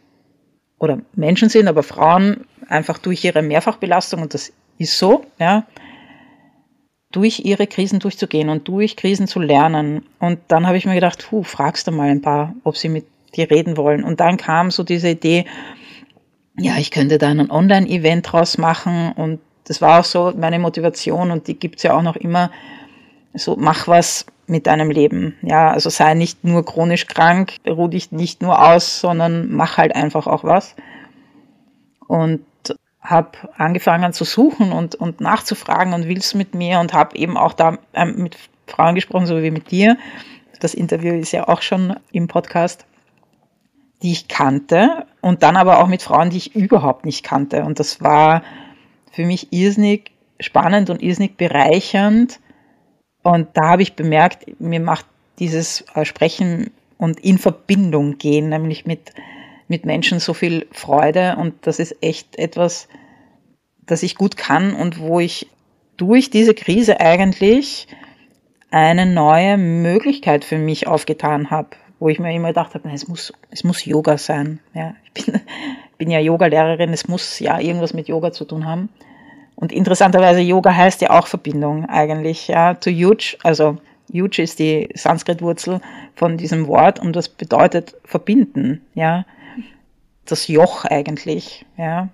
oder Menschen sind, aber Frauen einfach durch ihre Mehrfachbelastung, und das ist so, ja, durch ihre Krisen durchzugehen und durch Krisen zu lernen. Und dann habe ich mir gedacht, puh, fragst du mal ein paar, ob sie mit dir reden wollen. Und dann kam so diese Idee, ja, ich könnte da ein Online-Event draus machen. Und das war auch so meine Motivation und die gibt's ja auch noch immer. So, mach was mit deinem Leben. Ja, also sei nicht nur chronisch krank, ruh dich nicht nur aus, sondern mach halt einfach auch was. Und habe angefangen zu suchen und, und nachzufragen und willst mit mir und habe eben auch da ähm, mit Frauen gesprochen, so wie mit dir. Das Interview ist ja auch schon im Podcast, die ich kannte und dann aber auch mit Frauen, die ich überhaupt nicht kannte. Und das war für mich irrsinnig spannend und irrsinnig bereichernd. Und da habe ich bemerkt, mir macht dieses äh, Sprechen und in Verbindung gehen, nämlich mit mit Menschen so viel Freude und das ist echt etwas, das ich gut kann und wo ich durch diese Krise eigentlich eine neue Möglichkeit für mich aufgetan habe, wo ich mir immer gedacht habe, es muss, es muss Yoga sein. Ja, ich bin, bin ja Yoga-Lehrerin, es muss ja irgendwas mit Yoga zu tun haben. Und interessanterweise, Yoga heißt ja auch Verbindung eigentlich, ja, to huge, also huge ist die Sanskrit-Wurzel von diesem Wort und das bedeutet verbinden, ja das Joch eigentlich. Ja.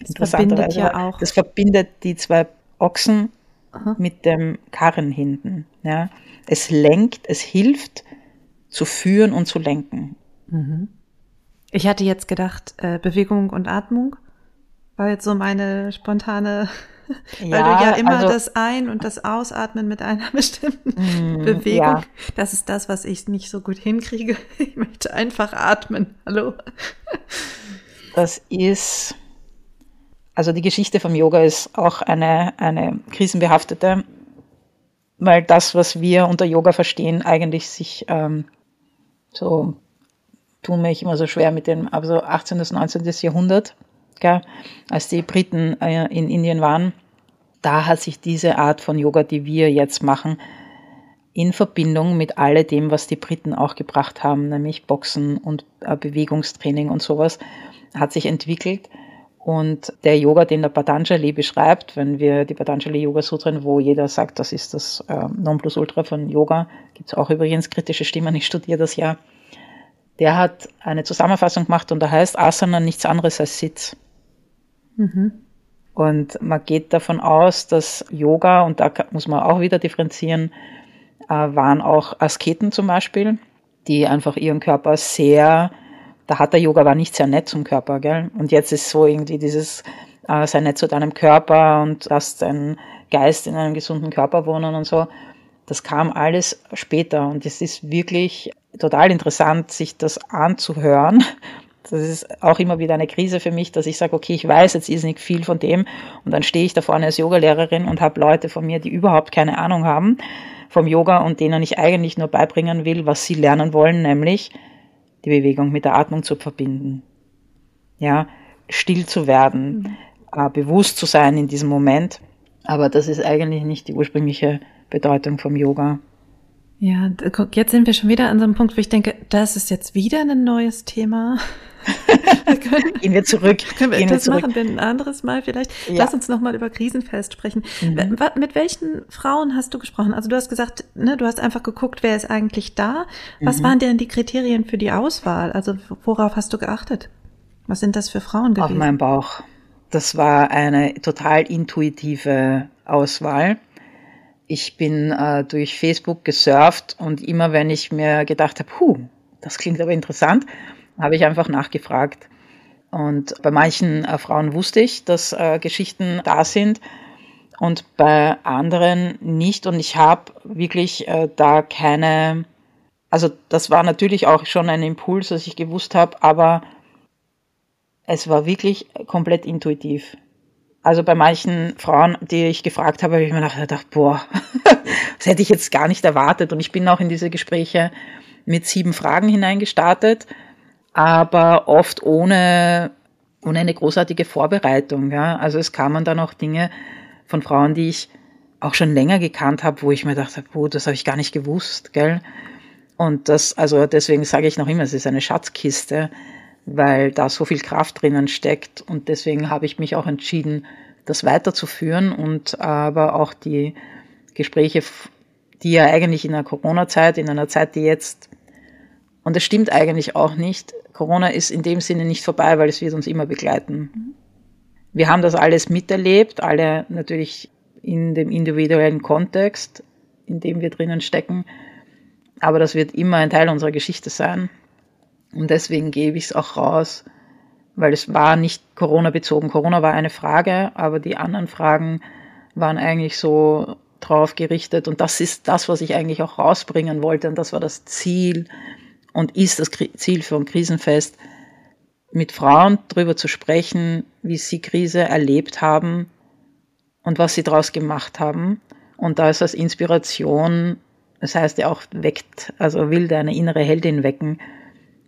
Das verbindet ja auch. Das verbindet die zwei Ochsen Aha. mit dem Karren hinten. Ja. Es lenkt, es hilft zu führen und zu lenken. Mhm. Ich hatte jetzt gedacht, äh, Bewegung und Atmung war jetzt so meine spontane, ja, weil du ja immer also, das Ein- und das Ausatmen mit einer bestimmten mm, Bewegung, ja. das ist das, was ich nicht so gut hinkriege. Ich möchte einfach atmen. Hallo. Das ist, also die Geschichte vom Yoga ist auch eine, eine krisenbehaftete, weil das, was wir unter Yoga verstehen, eigentlich sich ähm, so tun mich immer so schwer mit dem, also 18. bis 19. Jahrhundert, gell, als die Briten äh, in Indien waren, da hat sich diese Art von Yoga, die wir jetzt machen, in Verbindung mit alledem, was die Briten auch gebracht haben, nämlich Boxen und äh, Bewegungstraining und sowas, hat sich entwickelt. Und der Yoga, den der Patanjali beschreibt, wenn wir die Patanjali Yoga Sutren, wo jeder sagt, das ist das äh, Nonplusultra von Yoga, gibt es auch übrigens kritische Stimmen, ich studiere das ja, der hat eine Zusammenfassung gemacht und da heißt Asana nichts anderes als Sitz. Mhm. Und man geht davon aus, dass Yoga, und da muss man auch wieder differenzieren, äh, waren auch Asketen zum Beispiel, die einfach ihren Körper sehr, da hat der Yoga war nicht sehr nett zum Körper, gell? Und jetzt ist so irgendwie dieses, äh, sei nett zu deinem Körper und lass deinen Geist in einem gesunden Körper wohnen und so. Das kam alles später und es ist wirklich total interessant, sich das anzuhören das ist auch immer wieder eine Krise für mich, dass ich sage, okay, ich weiß jetzt ist nicht viel von dem und dann stehe ich da vorne als Yogalehrerin und habe Leute von mir, die überhaupt keine Ahnung haben vom Yoga und denen ich eigentlich nur beibringen will, was sie lernen wollen, nämlich die Bewegung mit der Atmung zu verbinden. Ja, still zu werden, mhm. äh, bewusst zu sein in diesem Moment. Aber das ist eigentlich nicht die ursprüngliche Bedeutung vom Yoga. Ja, guck, jetzt sind wir schon wieder an so einem Punkt, wo ich denke, das ist jetzt wieder ein neues Thema. wir können, Gehen wir zurück. Können wir Gehen das wir machen wir ein anderes Mal vielleicht? Ja. Lass uns nochmal über Krisenfest sprechen. Mhm. Mit welchen Frauen hast du gesprochen? Also du hast gesagt, ne, du hast einfach geguckt, wer ist eigentlich da. Was mhm. waren denn die Kriterien für die Auswahl? Also worauf hast du geachtet? Was sind das für Frauen gewesen? Auf meinem Bauch. Das war eine total intuitive Auswahl ich bin äh, durch Facebook gesurft und immer wenn ich mir gedacht habe, puh, das klingt aber interessant, habe ich einfach nachgefragt. Und bei manchen äh, Frauen wusste ich, dass äh, Geschichten da sind und bei anderen nicht. Und ich habe wirklich äh, da keine, also das war natürlich auch schon ein Impuls, dass ich gewusst habe, aber es war wirklich komplett intuitiv. Also bei manchen Frauen, die ich gefragt habe, habe ich mir gedacht, boah, das hätte ich jetzt gar nicht erwartet. Und ich bin auch in diese Gespräche mit sieben Fragen hineingestartet, aber oft ohne, ohne eine großartige Vorbereitung. Ja. Also es kamen dann auch Dinge von Frauen, die ich auch schon länger gekannt habe, wo ich mir dachte, boah, das habe ich gar nicht gewusst, gell? Und das, also deswegen sage ich noch immer, es ist eine Schatzkiste weil da so viel Kraft drinnen steckt. Und deswegen habe ich mich auch entschieden, das weiterzuführen und aber auch die Gespräche, die ja eigentlich in der Corona-Zeit, in einer Zeit, die jetzt, und das stimmt eigentlich auch nicht, Corona ist in dem Sinne nicht vorbei, weil es wird uns immer begleiten. Wir haben das alles miterlebt, alle natürlich in dem individuellen Kontext, in dem wir drinnen stecken, aber das wird immer ein Teil unserer Geschichte sein. Und deswegen gebe ich es auch raus, weil es war nicht Corona bezogen. Corona war eine Frage, aber die anderen Fragen waren eigentlich so drauf gerichtet. Und das ist das, was ich eigentlich auch rausbringen wollte. Und das war das Ziel und ist das Ziel für ein Krisenfest, mit Frauen darüber zu sprechen, wie sie Krise erlebt haben und was sie daraus gemacht haben. Und da ist das Inspiration, das heißt ja auch weckt, also will deine innere Heldin wecken,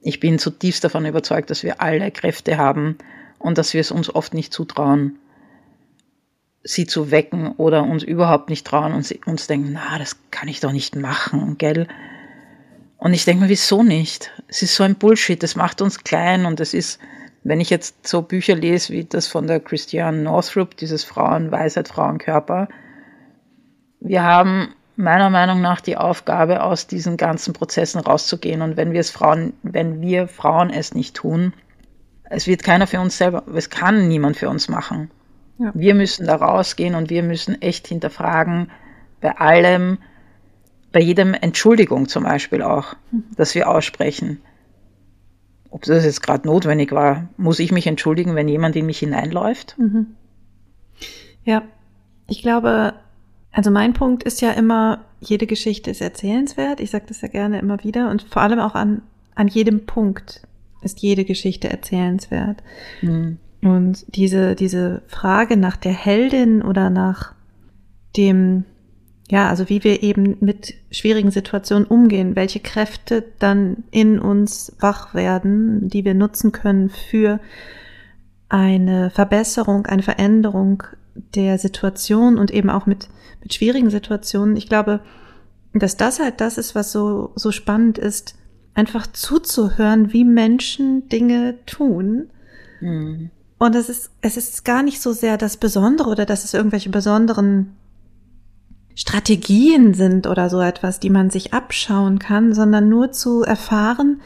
ich bin zutiefst davon überzeugt, dass wir alle Kräfte haben und dass wir es uns oft nicht zutrauen, sie zu wecken oder uns überhaupt nicht trauen und uns denken, na, das kann ich doch nicht machen, gell? Und ich denke mir, wieso nicht? Es ist so ein Bullshit, das macht uns klein und es ist, wenn ich jetzt so Bücher lese wie das von der Christiane Northrup, dieses Frauenweisheit, Frauenkörper, wir haben meiner Meinung nach die Aufgabe, aus diesen ganzen Prozessen rauszugehen. Und wenn wir es Frauen, wenn wir Frauen es nicht tun, es wird keiner für uns selber, es kann niemand für uns machen. Ja. Wir müssen da rausgehen und wir müssen echt hinterfragen, bei allem, bei jedem Entschuldigung zum Beispiel auch, mhm. dass wir aussprechen. Ob das jetzt gerade notwendig war, muss ich mich entschuldigen, wenn jemand in mich hineinläuft? Mhm. Ja, ich glaube, also mein Punkt ist ja immer, jede Geschichte ist erzählenswert. Ich sage das ja gerne immer wieder. Und vor allem auch an, an jedem Punkt ist jede Geschichte erzählenswert. Mhm. Und diese, diese Frage nach der Heldin oder nach dem, ja, also wie wir eben mit schwierigen Situationen umgehen, welche Kräfte dann in uns wach werden, die wir nutzen können für eine Verbesserung, eine Veränderung der Situation und eben auch mit, mit schwierigen Situationen. Ich glaube, dass das halt das ist, was so, so spannend ist, einfach zuzuhören, wie Menschen Dinge tun. Mhm. Und es ist, es ist gar nicht so sehr das Besondere oder dass es irgendwelche besonderen Strategien sind oder so etwas, die man sich abschauen kann, sondern nur zu erfahren,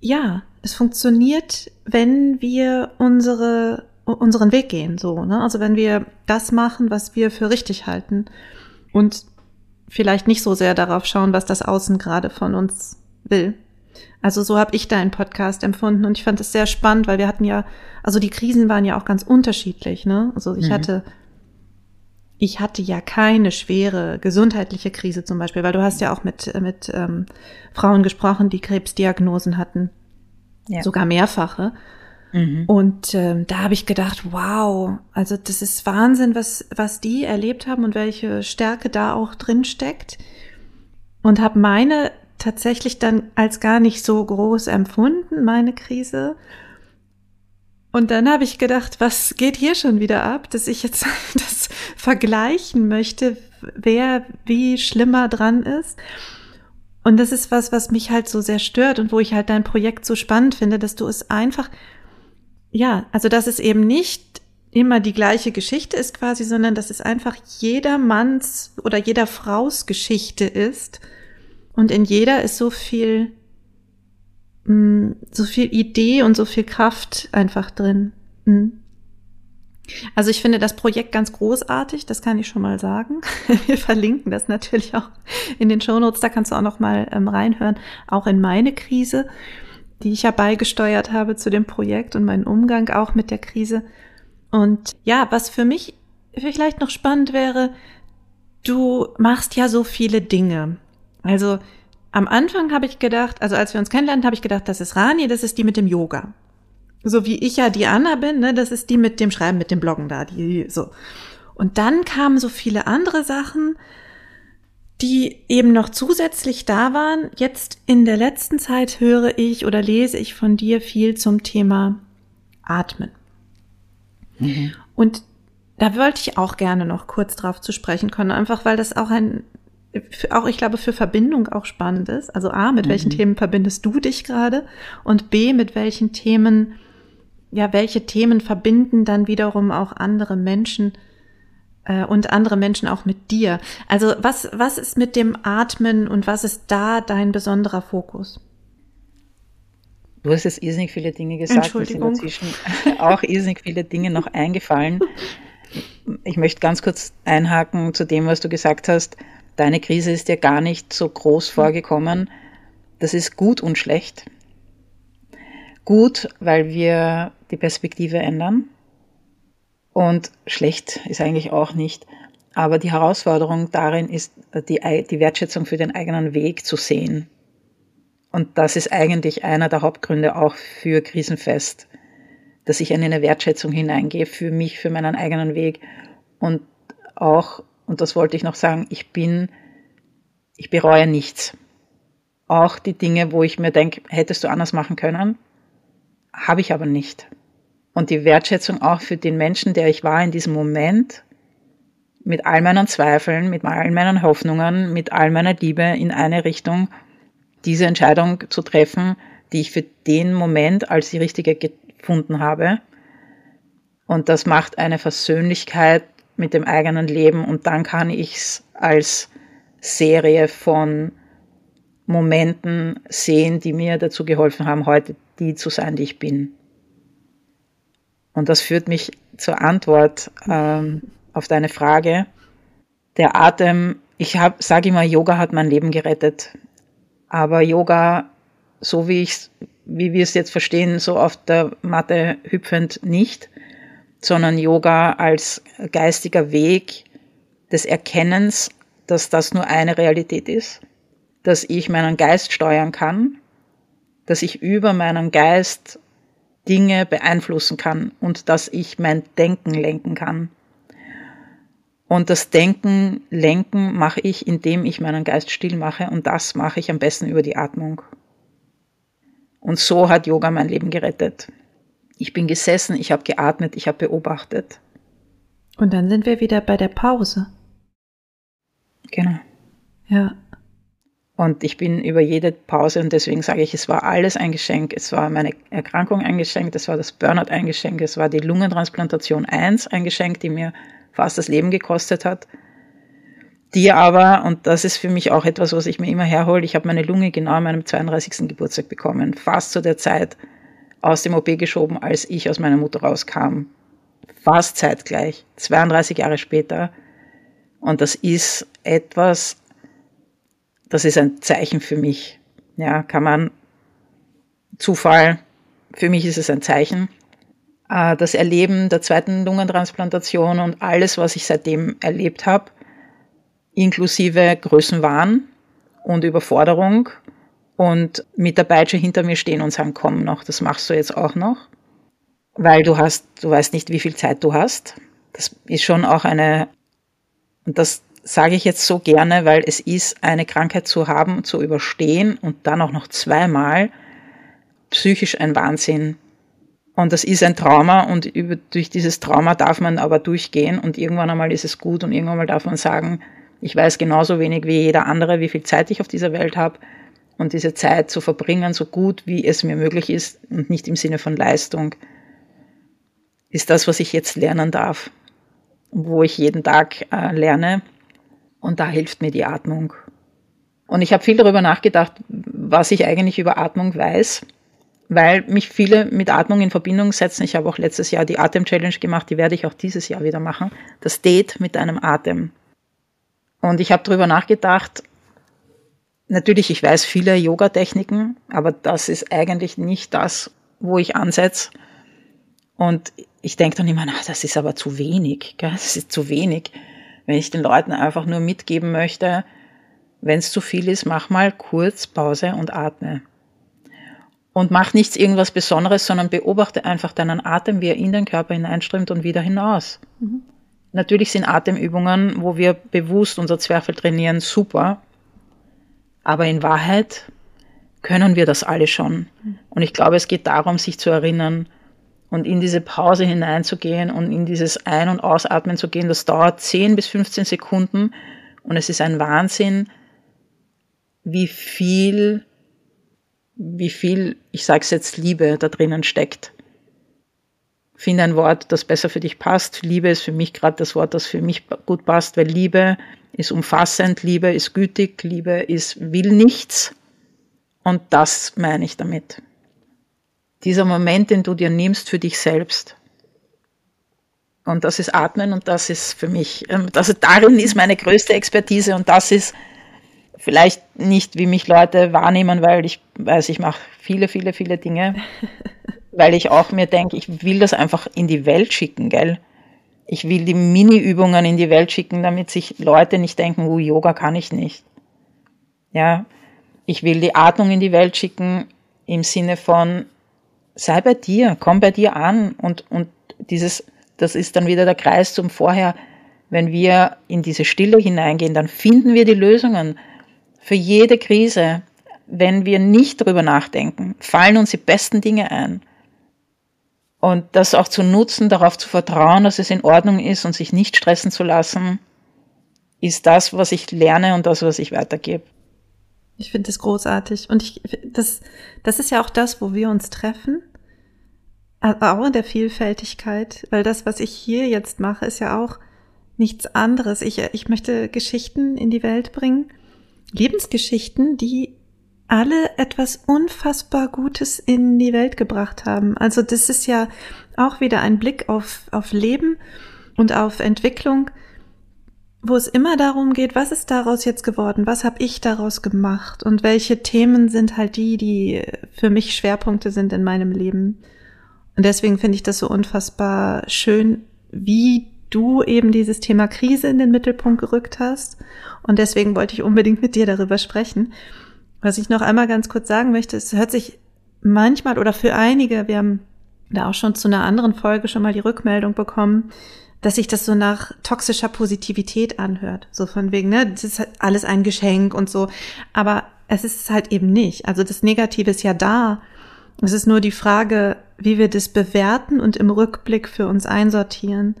ja, es funktioniert, wenn wir unsere, unseren Weg gehen, so, ne? Also wenn wir das machen, was wir für richtig halten und vielleicht nicht so sehr darauf schauen, was das Außen gerade von uns will. Also so habe ich deinen Podcast empfunden und ich fand es sehr spannend, weil wir hatten ja, also die Krisen waren ja auch ganz unterschiedlich, ne? Also ich mhm. hatte, ich hatte ja keine schwere gesundheitliche Krise zum Beispiel, weil du hast ja auch mit, mit ähm, Frauen gesprochen, die Krebsdiagnosen hatten, ja. sogar mehrfache. Mhm. Und ähm, da habe ich gedacht, wow, also das ist Wahnsinn, was, was die erlebt haben und welche Stärke da auch drin steckt. Und habe meine tatsächlich dann als gar nicht so groß empfunden, meine Krise. Und dann habe ich gedacht, was geht hier schon wieder ab, dass ich jetzt das vergleichen möchte, wer wie schlimmer dran ist. Und das ist was, was mich halt so sehr stört und wo ich halt dein Projekt so spannend finde, dass du es einfach, ja, also dass es eben nicht immer die gleiche Geschichte ist quasi, sondern dass es einfach jeder Manns oder jeder Fraus Geschichte ist und in jeder ist so viel, mm, so viel Idee und so viel Kraft einfach drin. Mhm. Also ich finde das Projekt ganz großartig, das kann ich schon mal sagen. Wir verlinken das natürlich auch in den Shownotes, da kannst du auch noch mal ähm, reinhören, auch in meine Krise, die ich ja beigesteuert habe zu dem Projekt und meinen Umgang auch mit der Krise. Und ja, was für mich vielleicht noch spannend wäre, du machst ja so viele Dinge. Also am Anfang habe ich gedacht, also als wir uns kennenlernen, habe ich gedacht, das ist Rani, das ist die mit dem Yoga. So wie ich ja die Anna bin, ne, das ist die mit dem Schreiben, mit dem Bloggen da, die so. Und dann kamen so viele andere Sachen, die eben noch zusätzlich da waren. Jetzt in der letzten Zeit höre ich oder lese ich von dir viel zum Thema Atmen. Mhm. Und da wollte ich auch gerne noch kurz drauf zu sprechen kommen, einfach weil das auch ein auch, ich glaube, für Verbindung auch spannend ist. Also A, mit mhm. welchen Themen verbindest du dich gerade? Und B, mit welchen Themen, ja, welche Themen verbinden dann wiederum auch andere Menschen und andere Menschen auch mit dir? Also was, was ist mit dem Atmen und was ist da dein besonderer Fokus? Du hast jetzt irrsinnig viele Dinge gesagt, mir sind dazwischen auch irrsinnig viele Dinge noch eingefallen. Ich möchte ganz kurz einhaken zu dem, was du gesagt hast deine Krise ist dir gar nicht so groß vorgekommen. Das ist gut und schlecht. Gut, weil wir die Perspektive ändern. Und schlecht ist eigentlich auch nicht. Aber die Herausforderung darin ist, die, die Wertschätzung für den eigenen Weg zu sehen. Und das ist eigentlich einer der Hauptgründe auch für Krisenfest, dass ich in eine Wertschätzung hineingehe für mich, für meinen eigenen Weg und auch und das wollte ich noch sagen, ich bin, ich bereue nichts. Auch die Dinge, wo ich mir denke, hättest du anders machen können, habe ich aber nicht. Und die Wertschätzung auch für den Menschen, der ich war in diesem Moment, mit all meinen Zweifeln, mit all meinen Hoffnungen, mit all meiner Liebe in eine Richtung, diese Entscheidung zu treffen, die ich für den Moment als die richtige gefunden habe. Und das macht eine Versöhnlichkeit mit dem eigenen Leben und dann kann ich es als Serie von Momenten sehen, die mir dazu geholfen haben, heute die zu sein, die ich bin. Und das führt mich zur Antwort ähm, auf deine Frage. Der Atem, ich sage immer, Yoga hat mein Leben gerettet. Aber Yoga, so wie, ich, wie wir es jetzt verstehen, so auf der Matte hüpfend nicht, sondern Yoga als geistiger Weg des Erkennens, dass das nur eine Realität ist, dass ich meinen Geist steuern kann, dass ich über meinen Geist Dinge beeinflussen kann und dass ich mein Denken lenken kann. Und das Denken, Lenken mache ich, indem ich meinen Geist still mache und das mache ich am besten über die Atmung. Und so hat Yoga mein Leben gerettet. Ich bin gesessen, ich habe geatmet, ich habe beobachtet. Und dann sind wir wieder bei der Pause. Genau. Ja. Und ich bin über jede Pause und deswegen sage ich, es war alles ein Geschenk. Es war meine Erkrankung ein Geschenk, es war das Burnout ein Geschenk, es war die Lungentransplantation 1 ein Geschenk, die mir fast das Leben gekostet hat. Die aber, und das ist für mich auch etwas, was ich mir immer herhole, ich habe meine Lunge genau an meinem 32. Geburtstag bekommen, fast zu der Zeit aus dem OP geschoben, als ich aus meiner Mutter rauskam. Fast zeitgleich, 32 Jahre später. Und das ist etwas, das ist ein Zeichen für mich. Ja, kann man Zufall, für mich ist es ein Zeichen. Äh, das Erleben der zweiten Lungentransplantation und alles, was ich seitdem erlebt habe, inklusive Größenwahn und Überforderung und mit der Peitsche hinter mir stehen und sagen, komm noch, das machst du jetzt auch noch, weil du hast, du weißt nicht, wie viel Zeit du hast. Das ist schon auch eine, und das sage ich jetzt so gerne, weil es ist, eine Krankheit zu haben, zu überstehen und dann auch noch zweimal psychisch ein Wahnsinn. Und das ist ein Trauma und über, durch dieses Trauma darf man aber durchgehen und irgendwann einmal ist es gut und irgendwann mal darf man sagen, ich weiß genauso wenig wie jeder andere, wie viel Zeit ich auf dieser Welt habe und diese Zeit zu verbringen, so gut wie es mir möglich ist und nicht im Sinne von Leistung, ist das, was ich jetzt lernen darf, wo ich jeden Tag äh, lerne und da hilft mir die Atmung. Und ich habe viel darüber nachgedacht, was ich eigentlich über Atmung weiß, weil mich viele mit Atmung in Verbindung setzen. Ich habe auch letztes Jahr die Atem-Challenge gemacht, die werde ich auch dieses Jahr wieder machen. Das Date mit einem Atem. Und ich habe darüber nachgedacht, natürlich, ich weiß viele Yoga-Techniken, aber das ist eigentlich nicht das, wo ich ansetze. Und ich denke dann immer, na, das ist aber zu wenig, gell? das ist zu wenig wenn ich den Leuten einfach nur mitgeben möchte, wenn es zu viel ist, mach mal kurz Pause und atme. Und mach nichts irgendwas Besonderes, sondern beobachte einfach deinen Atem, wie er in den Körper hineinströmt und wieder hinaus. Mhm. Natürlich sind Atemübungen, wo wir bewusst unser Zwerchfell trainieren, super. Aber in Wahrheit können wir das alle schon. Mhm. Und ich glaube, es geht darum, sich zu erinnern, und in diese Pause hineinzugehen und in dieses Ein- und Ausatmen zu gehen, das dauert 10 bis 15 Sekunden und es ist ein Wahnsinn, wie viel, wie viel, ich sage es jetzt, Liebe da drinnen steckt. Finde ein Wort, das besser für dich passt. Liebe ist für mich gerade das Wort, das für mich gut passt, weil Liebe ist umfassend, Liebe ist gütig, Liebe ist will nichts. Und das meine ich damit dieser Moment, den du dir nimmst für dich selbst. Und das ist Atmen und das ist für mich, also darin ist meine größte Expertise und das ist vielleicht nicht, wie mich Leute wahrnehmen, weil ich weiß, ich mache viele, viele, viele Dinge, weil ich auch mir denke, ich will das einfach in die Welt schicken, gell? Ich will die Mini-Übungen in die Welt schicken, damit sich Leute nicht denken, oh, Yoga kann ich nicht. Ja, ich will die Atmung in die Welt schicken im Sinne von, sei bei dir, komm bei dir an und, und dieses, das ist dann wieder der Kreis zum Vorher. Wenn wir in diese Stille hineingehen, dann finden wir die Lösungen für jede Krise. Wenn wir nicht darüber nachdenken, fallen uns die besten Dinge ein. Und das auch zu nutzen, darauf zu vertrauen, dass es in Ordnung ist und sich nicht stressen zu lassen, ist das, was ich lerne und das, was ich weitergebe. Ich finde das großartig. Und ich, das, das ist ja auch das, wo wir uns treffen. Auch in der Vielfältigkeit, weil das, was ich hier jetzt mache, ist ja auch nichts anderes. Ich, ich möchte Geschichten in die Welt bringen, Lebensgeschichten, die alle etwas unfassbar Gutes in die Welt gebracht haben. Also das ist ja auch wieder ein Blick auf, auf Leben und auf Entwicklung, wo es immer darum geht, was ist daraus jetzt geworden, was habe ich daraus gemacht und welche Themen sind halt die, die für mich Schwerpunkte sind in meinem Leben. Und deswegen finde ich das so unfassbar schön, wie du eben dieses Thema Krise in den Mittelpunkt gerückt hast. Und deswegen wollte ich unbedingt mit dir darüber sprechen. Was ich noch einmal ganz kurz sagen möchte, es hört sich manchmal oder für einige, wir haben da auch schon zu einer anderen Folge schon mal die Rückmeldung bekommen, dass sich das so nach toxischer Positivität anhört. So von wegen, ne, das ist halt alles ein Geschenk und so. Aber es ist halt eben nicht. Also das Negative ist ja da. Es ist nur die Frage, wie wir das bewerten und im Rückblick für uns einsortieren.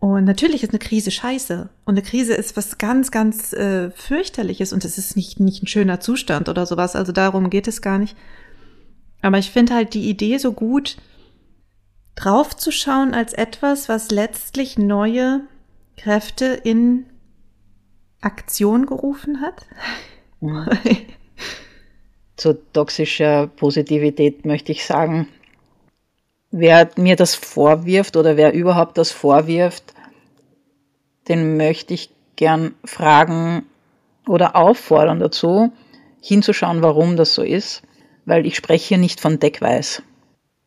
Und natürlich ist eine Krise scheiße. Und eine Krise ist was ganz, ganz äh, fürchterliches und es ist nicht, nicht ein schöner Zustand oder sowas. Also darum geht es gar nicht. Aber ich finde halt die Idee so gut, draufzuschauen als etwas, was letztlich neue Kräfte in Aktion gerufen hat. Mhm. Zu toxischer Positivität möchte ich sagen, wer mir das vorwirft oder wer überhaupt das vorwirft, den möchte ich gern fragen oder auffordern dazu, hinzuschauen, warum das so ist, weil ich spreche hier nicht von Deckweiß.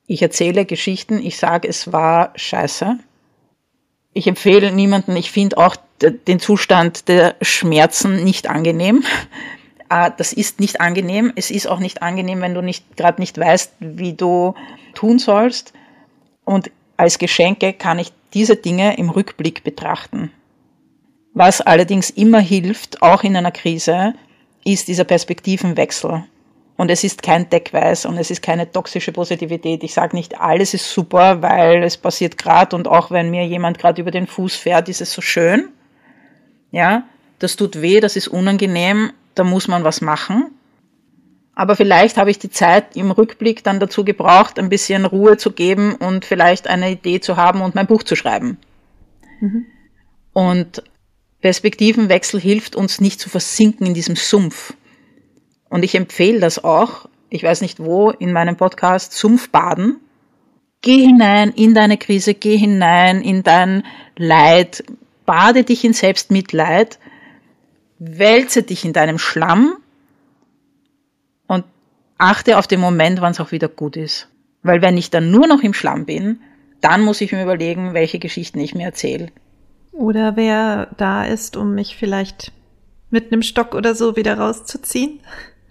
Ich erzähle Geschichten, ich sage, es war scheiße. Ich empfehle niemanden, ich finde auch den Zustand der Schmerzen nicht angenehm. Ah, das ist nicht angenehm. Es ist auch nicht angenehm, wenn du nicht gerade nicht weißt, wie du tun sollst. Und als Geschenke kann ich diese Dinge im Rückblick betrachten. Was allerdings immer hilft, auch in einer Krise, ist dieser Perspektivenwechsel. Und es ist kein Deckweiß und es ist keine toxische Positivität. Ich sage nicht, alles ist super, weil es passiert gerade und auch wenn mir jemand gerade über den Fuß fährt, ist es so schön. Ja, das tut weh, das ist unangenehm, da muss man was machen. Aber vielleicht habe ich die Zeit im Rückblick dann dazu gebraucht, ein bisschen Ruhe zu geben und vielleicht eine Idee zu haben und mein Buch zu schreiben. Mhm. Und Perspektivenwechsel hilft uns nicht zu versinken in diesem Sumpf. Und ich empfehle das auch, ich weiß nicht wo, in meinem Podcast Sumpfbaden. Geh hinein in deine Krise, geh hinein in dein Leid, bade dich in Selbstmitleid, wälze dich in deinem Schlamm und achte auf den Moment, wann es auch wieder gut ist. Weil wenn ich dann nur noch im Schlamm bin, dann muss ich mir überlegen, welche Geschichten ich mir erzähle. Oder wer da ist, um mich vielleicht mit einem Stock oder so wieder rauszuziehen?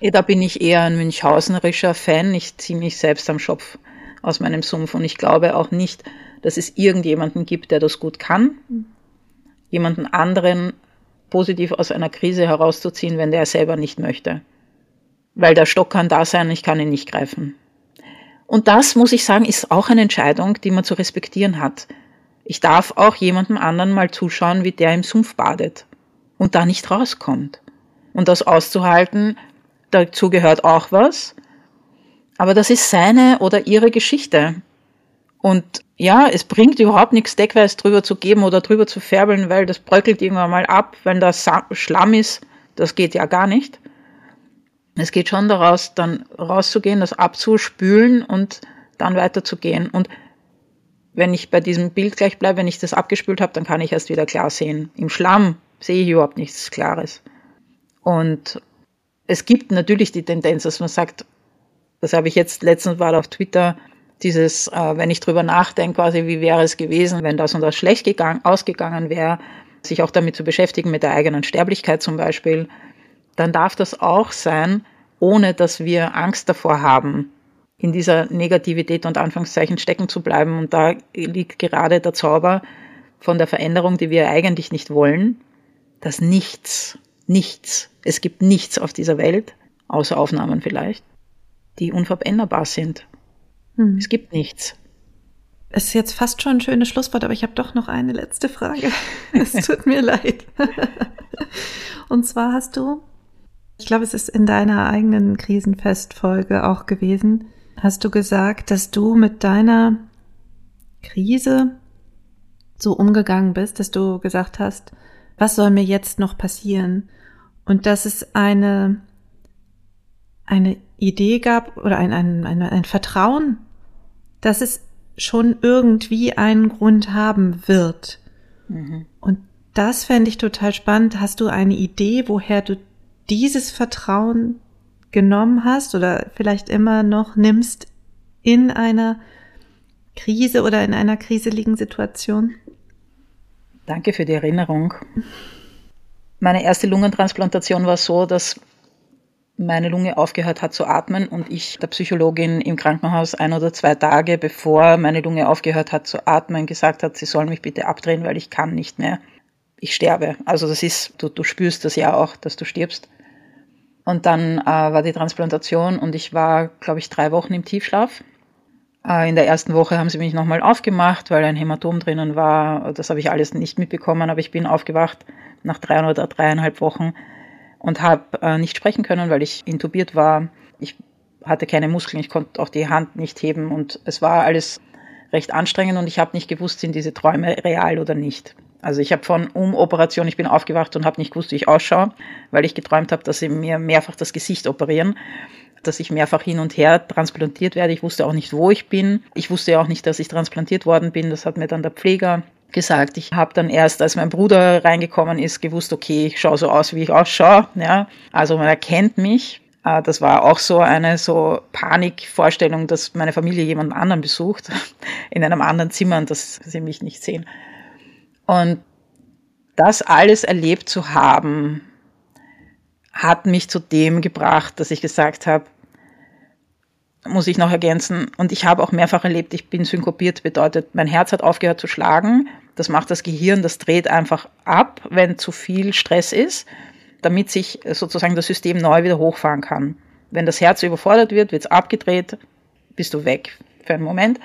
Ja, da bin ich eher ein münchhausenerischer Fan. Ich ziehe mich selbst am Schopf aus meinem Sumpf und ich glaube auch nicht, dass es irgendjemanden gibt, der das gut kann. Jemanden anderen positiv aus einer Krise herauszuziehen, wenn der selber nicht möchte. Weil der Stock kann da sein, ich kann ihn nicht greifen. Und das, muss ich sagen, ist auch eine Entscheidung, die man zu respektieren hat. Ich darf auch jemandem anderen mal zuschauen, wie der im Sumpf badet und da nicht rauskommt. Und das auszuhalten, dazu gehört auch was. Aber das ist seine oder ihre Geschichte. Und ja, es bringt überhaupt nichts, Deckweiß drüber zu geben oder drüber zu färbeln, weil das bröckelt irgendwann mal ab, wenn das Schlamm ist. Das geht ja gar nicht. Es geht schon daraus, dann rauszugehen, das abzuspülen und dann weiterzugehen. Und wenn ich bei diesem Bild gleich bleibe, wenn ich das abgespült habe, dann kann ich erst wieder klar sehen. Im Schlamm sehe ich überhaupt nichts Klares. Und es gibt natürlich die Tendenz, dass man sagt, das habe ich jetzt letztens war auf Twitter, dieses, äh, wenn ich drüber nachdenke, quasi, wie wäre es gewesen, wenn das und das schlecht gegangen, ausgegangen wäre, sich auch damit zu beschäftigen, mit der eigenen Sterblichkeit zum Beispiel, dann darf das auch sein, ohne dass wir Angst davor haben, in dieser Negativität und Anführungszeichen stecken zu bleiben. Und da liegt gerade der Zauber von der Veränderung, die wir eigentlich nicht wollen, dass nichts, nichts, es gibt nichts auf dieser Welt, außer Aufnahmen vielleicht, die unveränderbar sind. Hm. Es gibt nichts. Es ist jetzt fast schon ein schönes Schlusswort, aber ich habe doch noch eine letzte Frage. es tut mir leid. Und zwar hast du, ich glaube, es ist in deiner eigenen Krisenfestfolge auch gewesen, hast du gesagt, dass du mit deiner Krise so umgegangen bist, dass du gesagt hast, was soll mir jetzt noch passieren? Und dass es eine, eine Idee gab oder ein, ein, ein, ein Vertrauen, dass es schon irgendwie einen Grund haben wird. Mhm. Und das fände ich total spannend. Hast du eine Idee, woher du dieses Vertrauen genommen hast oder vielleicht immer noch nimmst in einer Krise oder in einer kriseligen Situation? Danke für die Erinnerung. Meine erste Lungentransplantation war so, dass meine Lunge aufgehört hat zu atmen und ich der Psychologin im Krankenhaus ein oder zwei Tage bevor meine Lunge aufgehört hat zu atmen gesagt hat, sie soll mich bitte abdrehen, weil ich kann nicht mehr. Ich sterbe. Also das ist, du, du spürst das ja auch, dass du stirbst. Und dann äh, war die Transplantation und ich war, glaube ich, drei Wochen im Tiefschlaf. Äh, in der ersten Woche haben sie mich nochmal aufgemacht, weil ein Hämatom drinnen war. Das habe ich alles nicht mitbekommen, aber ich bin aufgewacht nach drei oder dreieinhalb Wochen und habe äh, nicht sprechen können, weil ich intubiert war. Ich hatte keine Muskeln, ich konnte auch die Hand nicht heben und es war alles recht anstrengend und ich habe nicht gewusst, sind diese Träume real oder nicht. Also ich habe von Umoperation, ich bin aufgewacht und habe nicht gewusst, wie ich ausschaue, weil ich geträumt habe, dass sie mir mehrfach das Gesicht operieren, dass ich mehrfach hin und her transplantiert werde. Ich wusste auch nicht, wo ich bin. Ich wusste auch nicht, dass ich transplantiert worden bin. Das hat mir dann der Pfleger gesagt. Ich habe dann erst, als mein Bruder reingekommen ist, gewusst, okay, ich schaue so aus, wie ich ausschaue. Ja, also man erkennt mich. Äh, das war auch so eine so Panikvorstellung, dass meine Familie jemand anderen besucht in einem anderen Zimmer und dass sie mich nicht sehen. Und das alles erlebt zu haben, hat mich zu dem gebracht, dass ich gesagt habe, muss ich noch ergänzen. Und ich habe auch mehrfach erlebt, ich bin synkopiert, bedeutet, mein Herz hat aufgehört zu schlagen. Das macht das Gehirn, das dreht einfach ab, wenn zu viel Stress ist, damit sich sozusagen das System neu wieder hochfahren kann. Wenn das Herz überfordert wird, wird es abgedreht, bist du weg für einen Moment.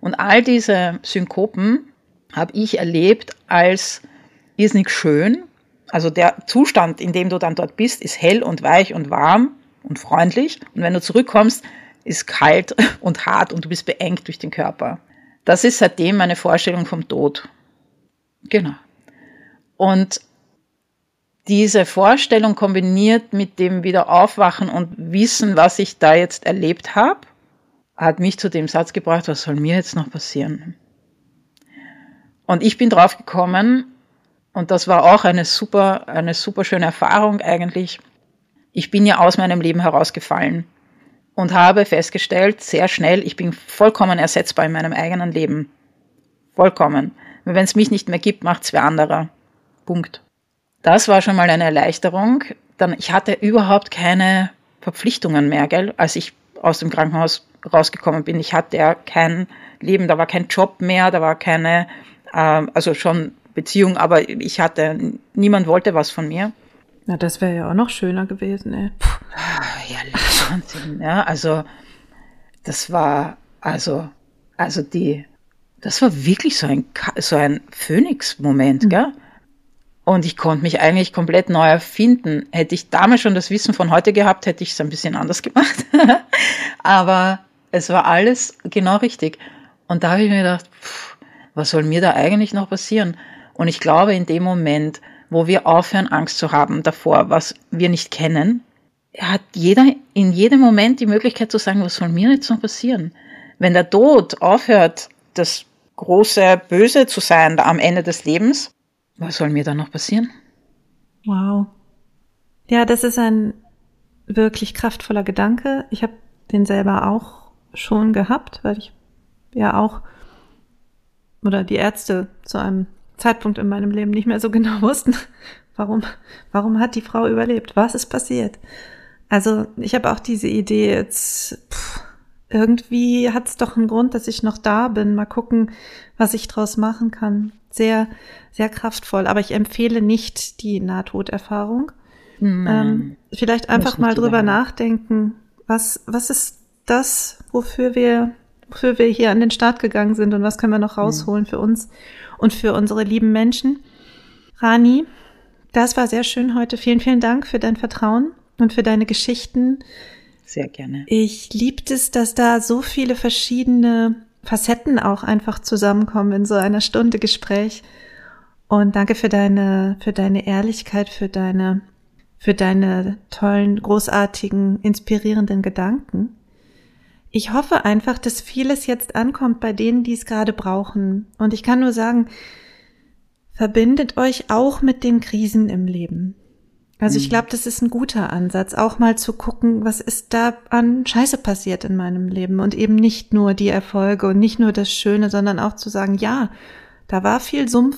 Und all diese Synkopen habe ich erlebt als irrsinnig schön. Also der Zustand, in dem du dann dort bist, ist hell und weich und warm und freundlich. Und wenn du zurückkommst, ist kalt und hart und du bist beengt durch den Körper. Das ist seitdem meine Vorstellung vom Tod. Genau. Und diese Vorstellung kombiniert mit dem Wiederaufwachen und Wissen, was ich da jetzt erlebt habe, hat mich zu dem Satz gebracht, was soll mir jetzt noch passieren? Und ich bin drauf gekommen, und das war auch eine super, eine super schöne Erfahrung eigentlich. Ich bin ja aus meinem Leben herausgefallen und habe festgestellt, sehr schnell, ich bin vollkommen ersetzbar in meinem eigenen Leben. Vollkommen. Wenn es mich nicht mehr gibt, macht es wer anderer. Punkt. Das war schon mal eine Erleichterung. Dann, ich hatte überhaupt keine Verpflichtungen mehr, gell, als ich aus dem Krankenhaus rausgekommen bin. Ich hatte ja kein Leben, da war kein Job mehr, da war keine, äh, also schon Beziehung, aber ich hatte, niemand wollte was von mir. Na, das wäre ja auch noch schöner gewesen, ey. Ah, ja, Wahnsinn, ja. Also, das war, also, also die, das war wirklich so ein, so ein Phönix-Moment, mhm. gell? Und ich konnte mich eigentlich komplett neu erfinden. Hätte ich damals schon das Wissen von heute gehabt, hätte ich es ein bisschen anders gemacht. Aber es war alles genau richtig. Und da habe ich mir gedacht, pff, was soll mir da eigentlich noch passieren? Und ich glaube, in dem Moment, wo wir aufhören, Angst zu haben davor, was wir nicht kennen, hat jeder in jedem Moment die Möglichkeit zu sagen, was soll mir jetzt noch passieren? Wenn der Tod aufhört, das große Böse zu sein am Ende des Lebens, was soll mir dann noch passieren? Wow. Ja, das ist ein wirklich kraftvoller Gedanke. Ich habe den selber auch schon gehabt, weil ich ja auch oder die Ärzte zu einem Zeitpunkt in meinem Leben nicht mehr so genau wussten, warum, warum hat die Frau überlebt? Was ist passiert? Also ich habe auch diese Idee jetzt, pff, irgendwie hat es doch einen Grund, dass ich noch da bin. Mal gucken, was ich draus machen kann. Sehr, sehr kraftvoll. Aber ich empfehle nicht die Nahtoderfahrung. Ähm, vielleicht einfach mal drüber nachdenken. Was, was ist das, wofür wir, wofür wir hier an den Start gegangen sind und was können wir noch rausholen für uns? Und für unsere lieben Menschen. Rani, das war sehr schön heute. Vielen, vielen Dank für dein Vertrauen und für deine Geschichten. Sehr gerne. Ich liebte es, dass da so viele verschiedene Facetten auch einfach zusammenkommen in so einer Stunde Gespräch. Und danke für deine, für deine Ehrlichkeit, für deine, für deine tollen, großartigen, inspirierenden Gedanken. Ich hoffe einfach, dass vieles jetzt ankommt bei denen, die es gerade brauchen. Und ich kann nur sagen, verbindet euch auch mit den Krisen im Leben. Also ich mhm. glaube, das ist ein guter Ansatz, auch mal zu gucken, was ist da an Scheiße passiert in meinem Leben und eben nicht nur die Erfolge und nicht nur das Schöne, sondern auch zu sagen, ja, da war viel Sumpf,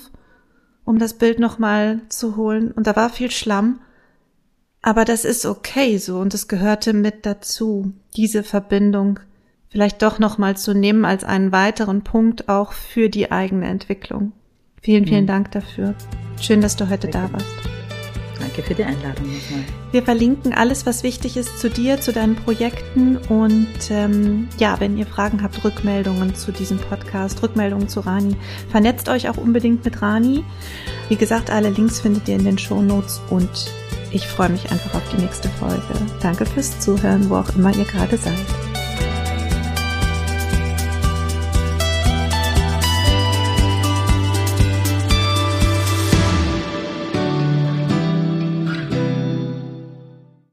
um das Bild nochmal zu holen und da war viel Schlamm, aber das ist okay so und es gehörte mit dazu, diese Verbindung vielleicht doch nochmal zu nehmen als einen weiteren Punkt auch für die eigene Entwicklung. Vielen, vielen mhm. Dank dafür. Schön, dass du heute da warst. Danke für die Einladung nochmal. Wir verlinken alles, was wichtig ist zu dir, zu deinen Projekten und ähm, ja, wenn ihr Fragen habt, Rückmeldungen zu diesem Podcast, Rückmeldungen zu Rani, vernetzt euch auch unbedingt mit Rani. Wie gesagt, alle Links findet ihr in den Show Notes und ich freue mich einfach auf die nächste Folge. Danke fürs Zuhören, wo auch immer ihr gerade seid.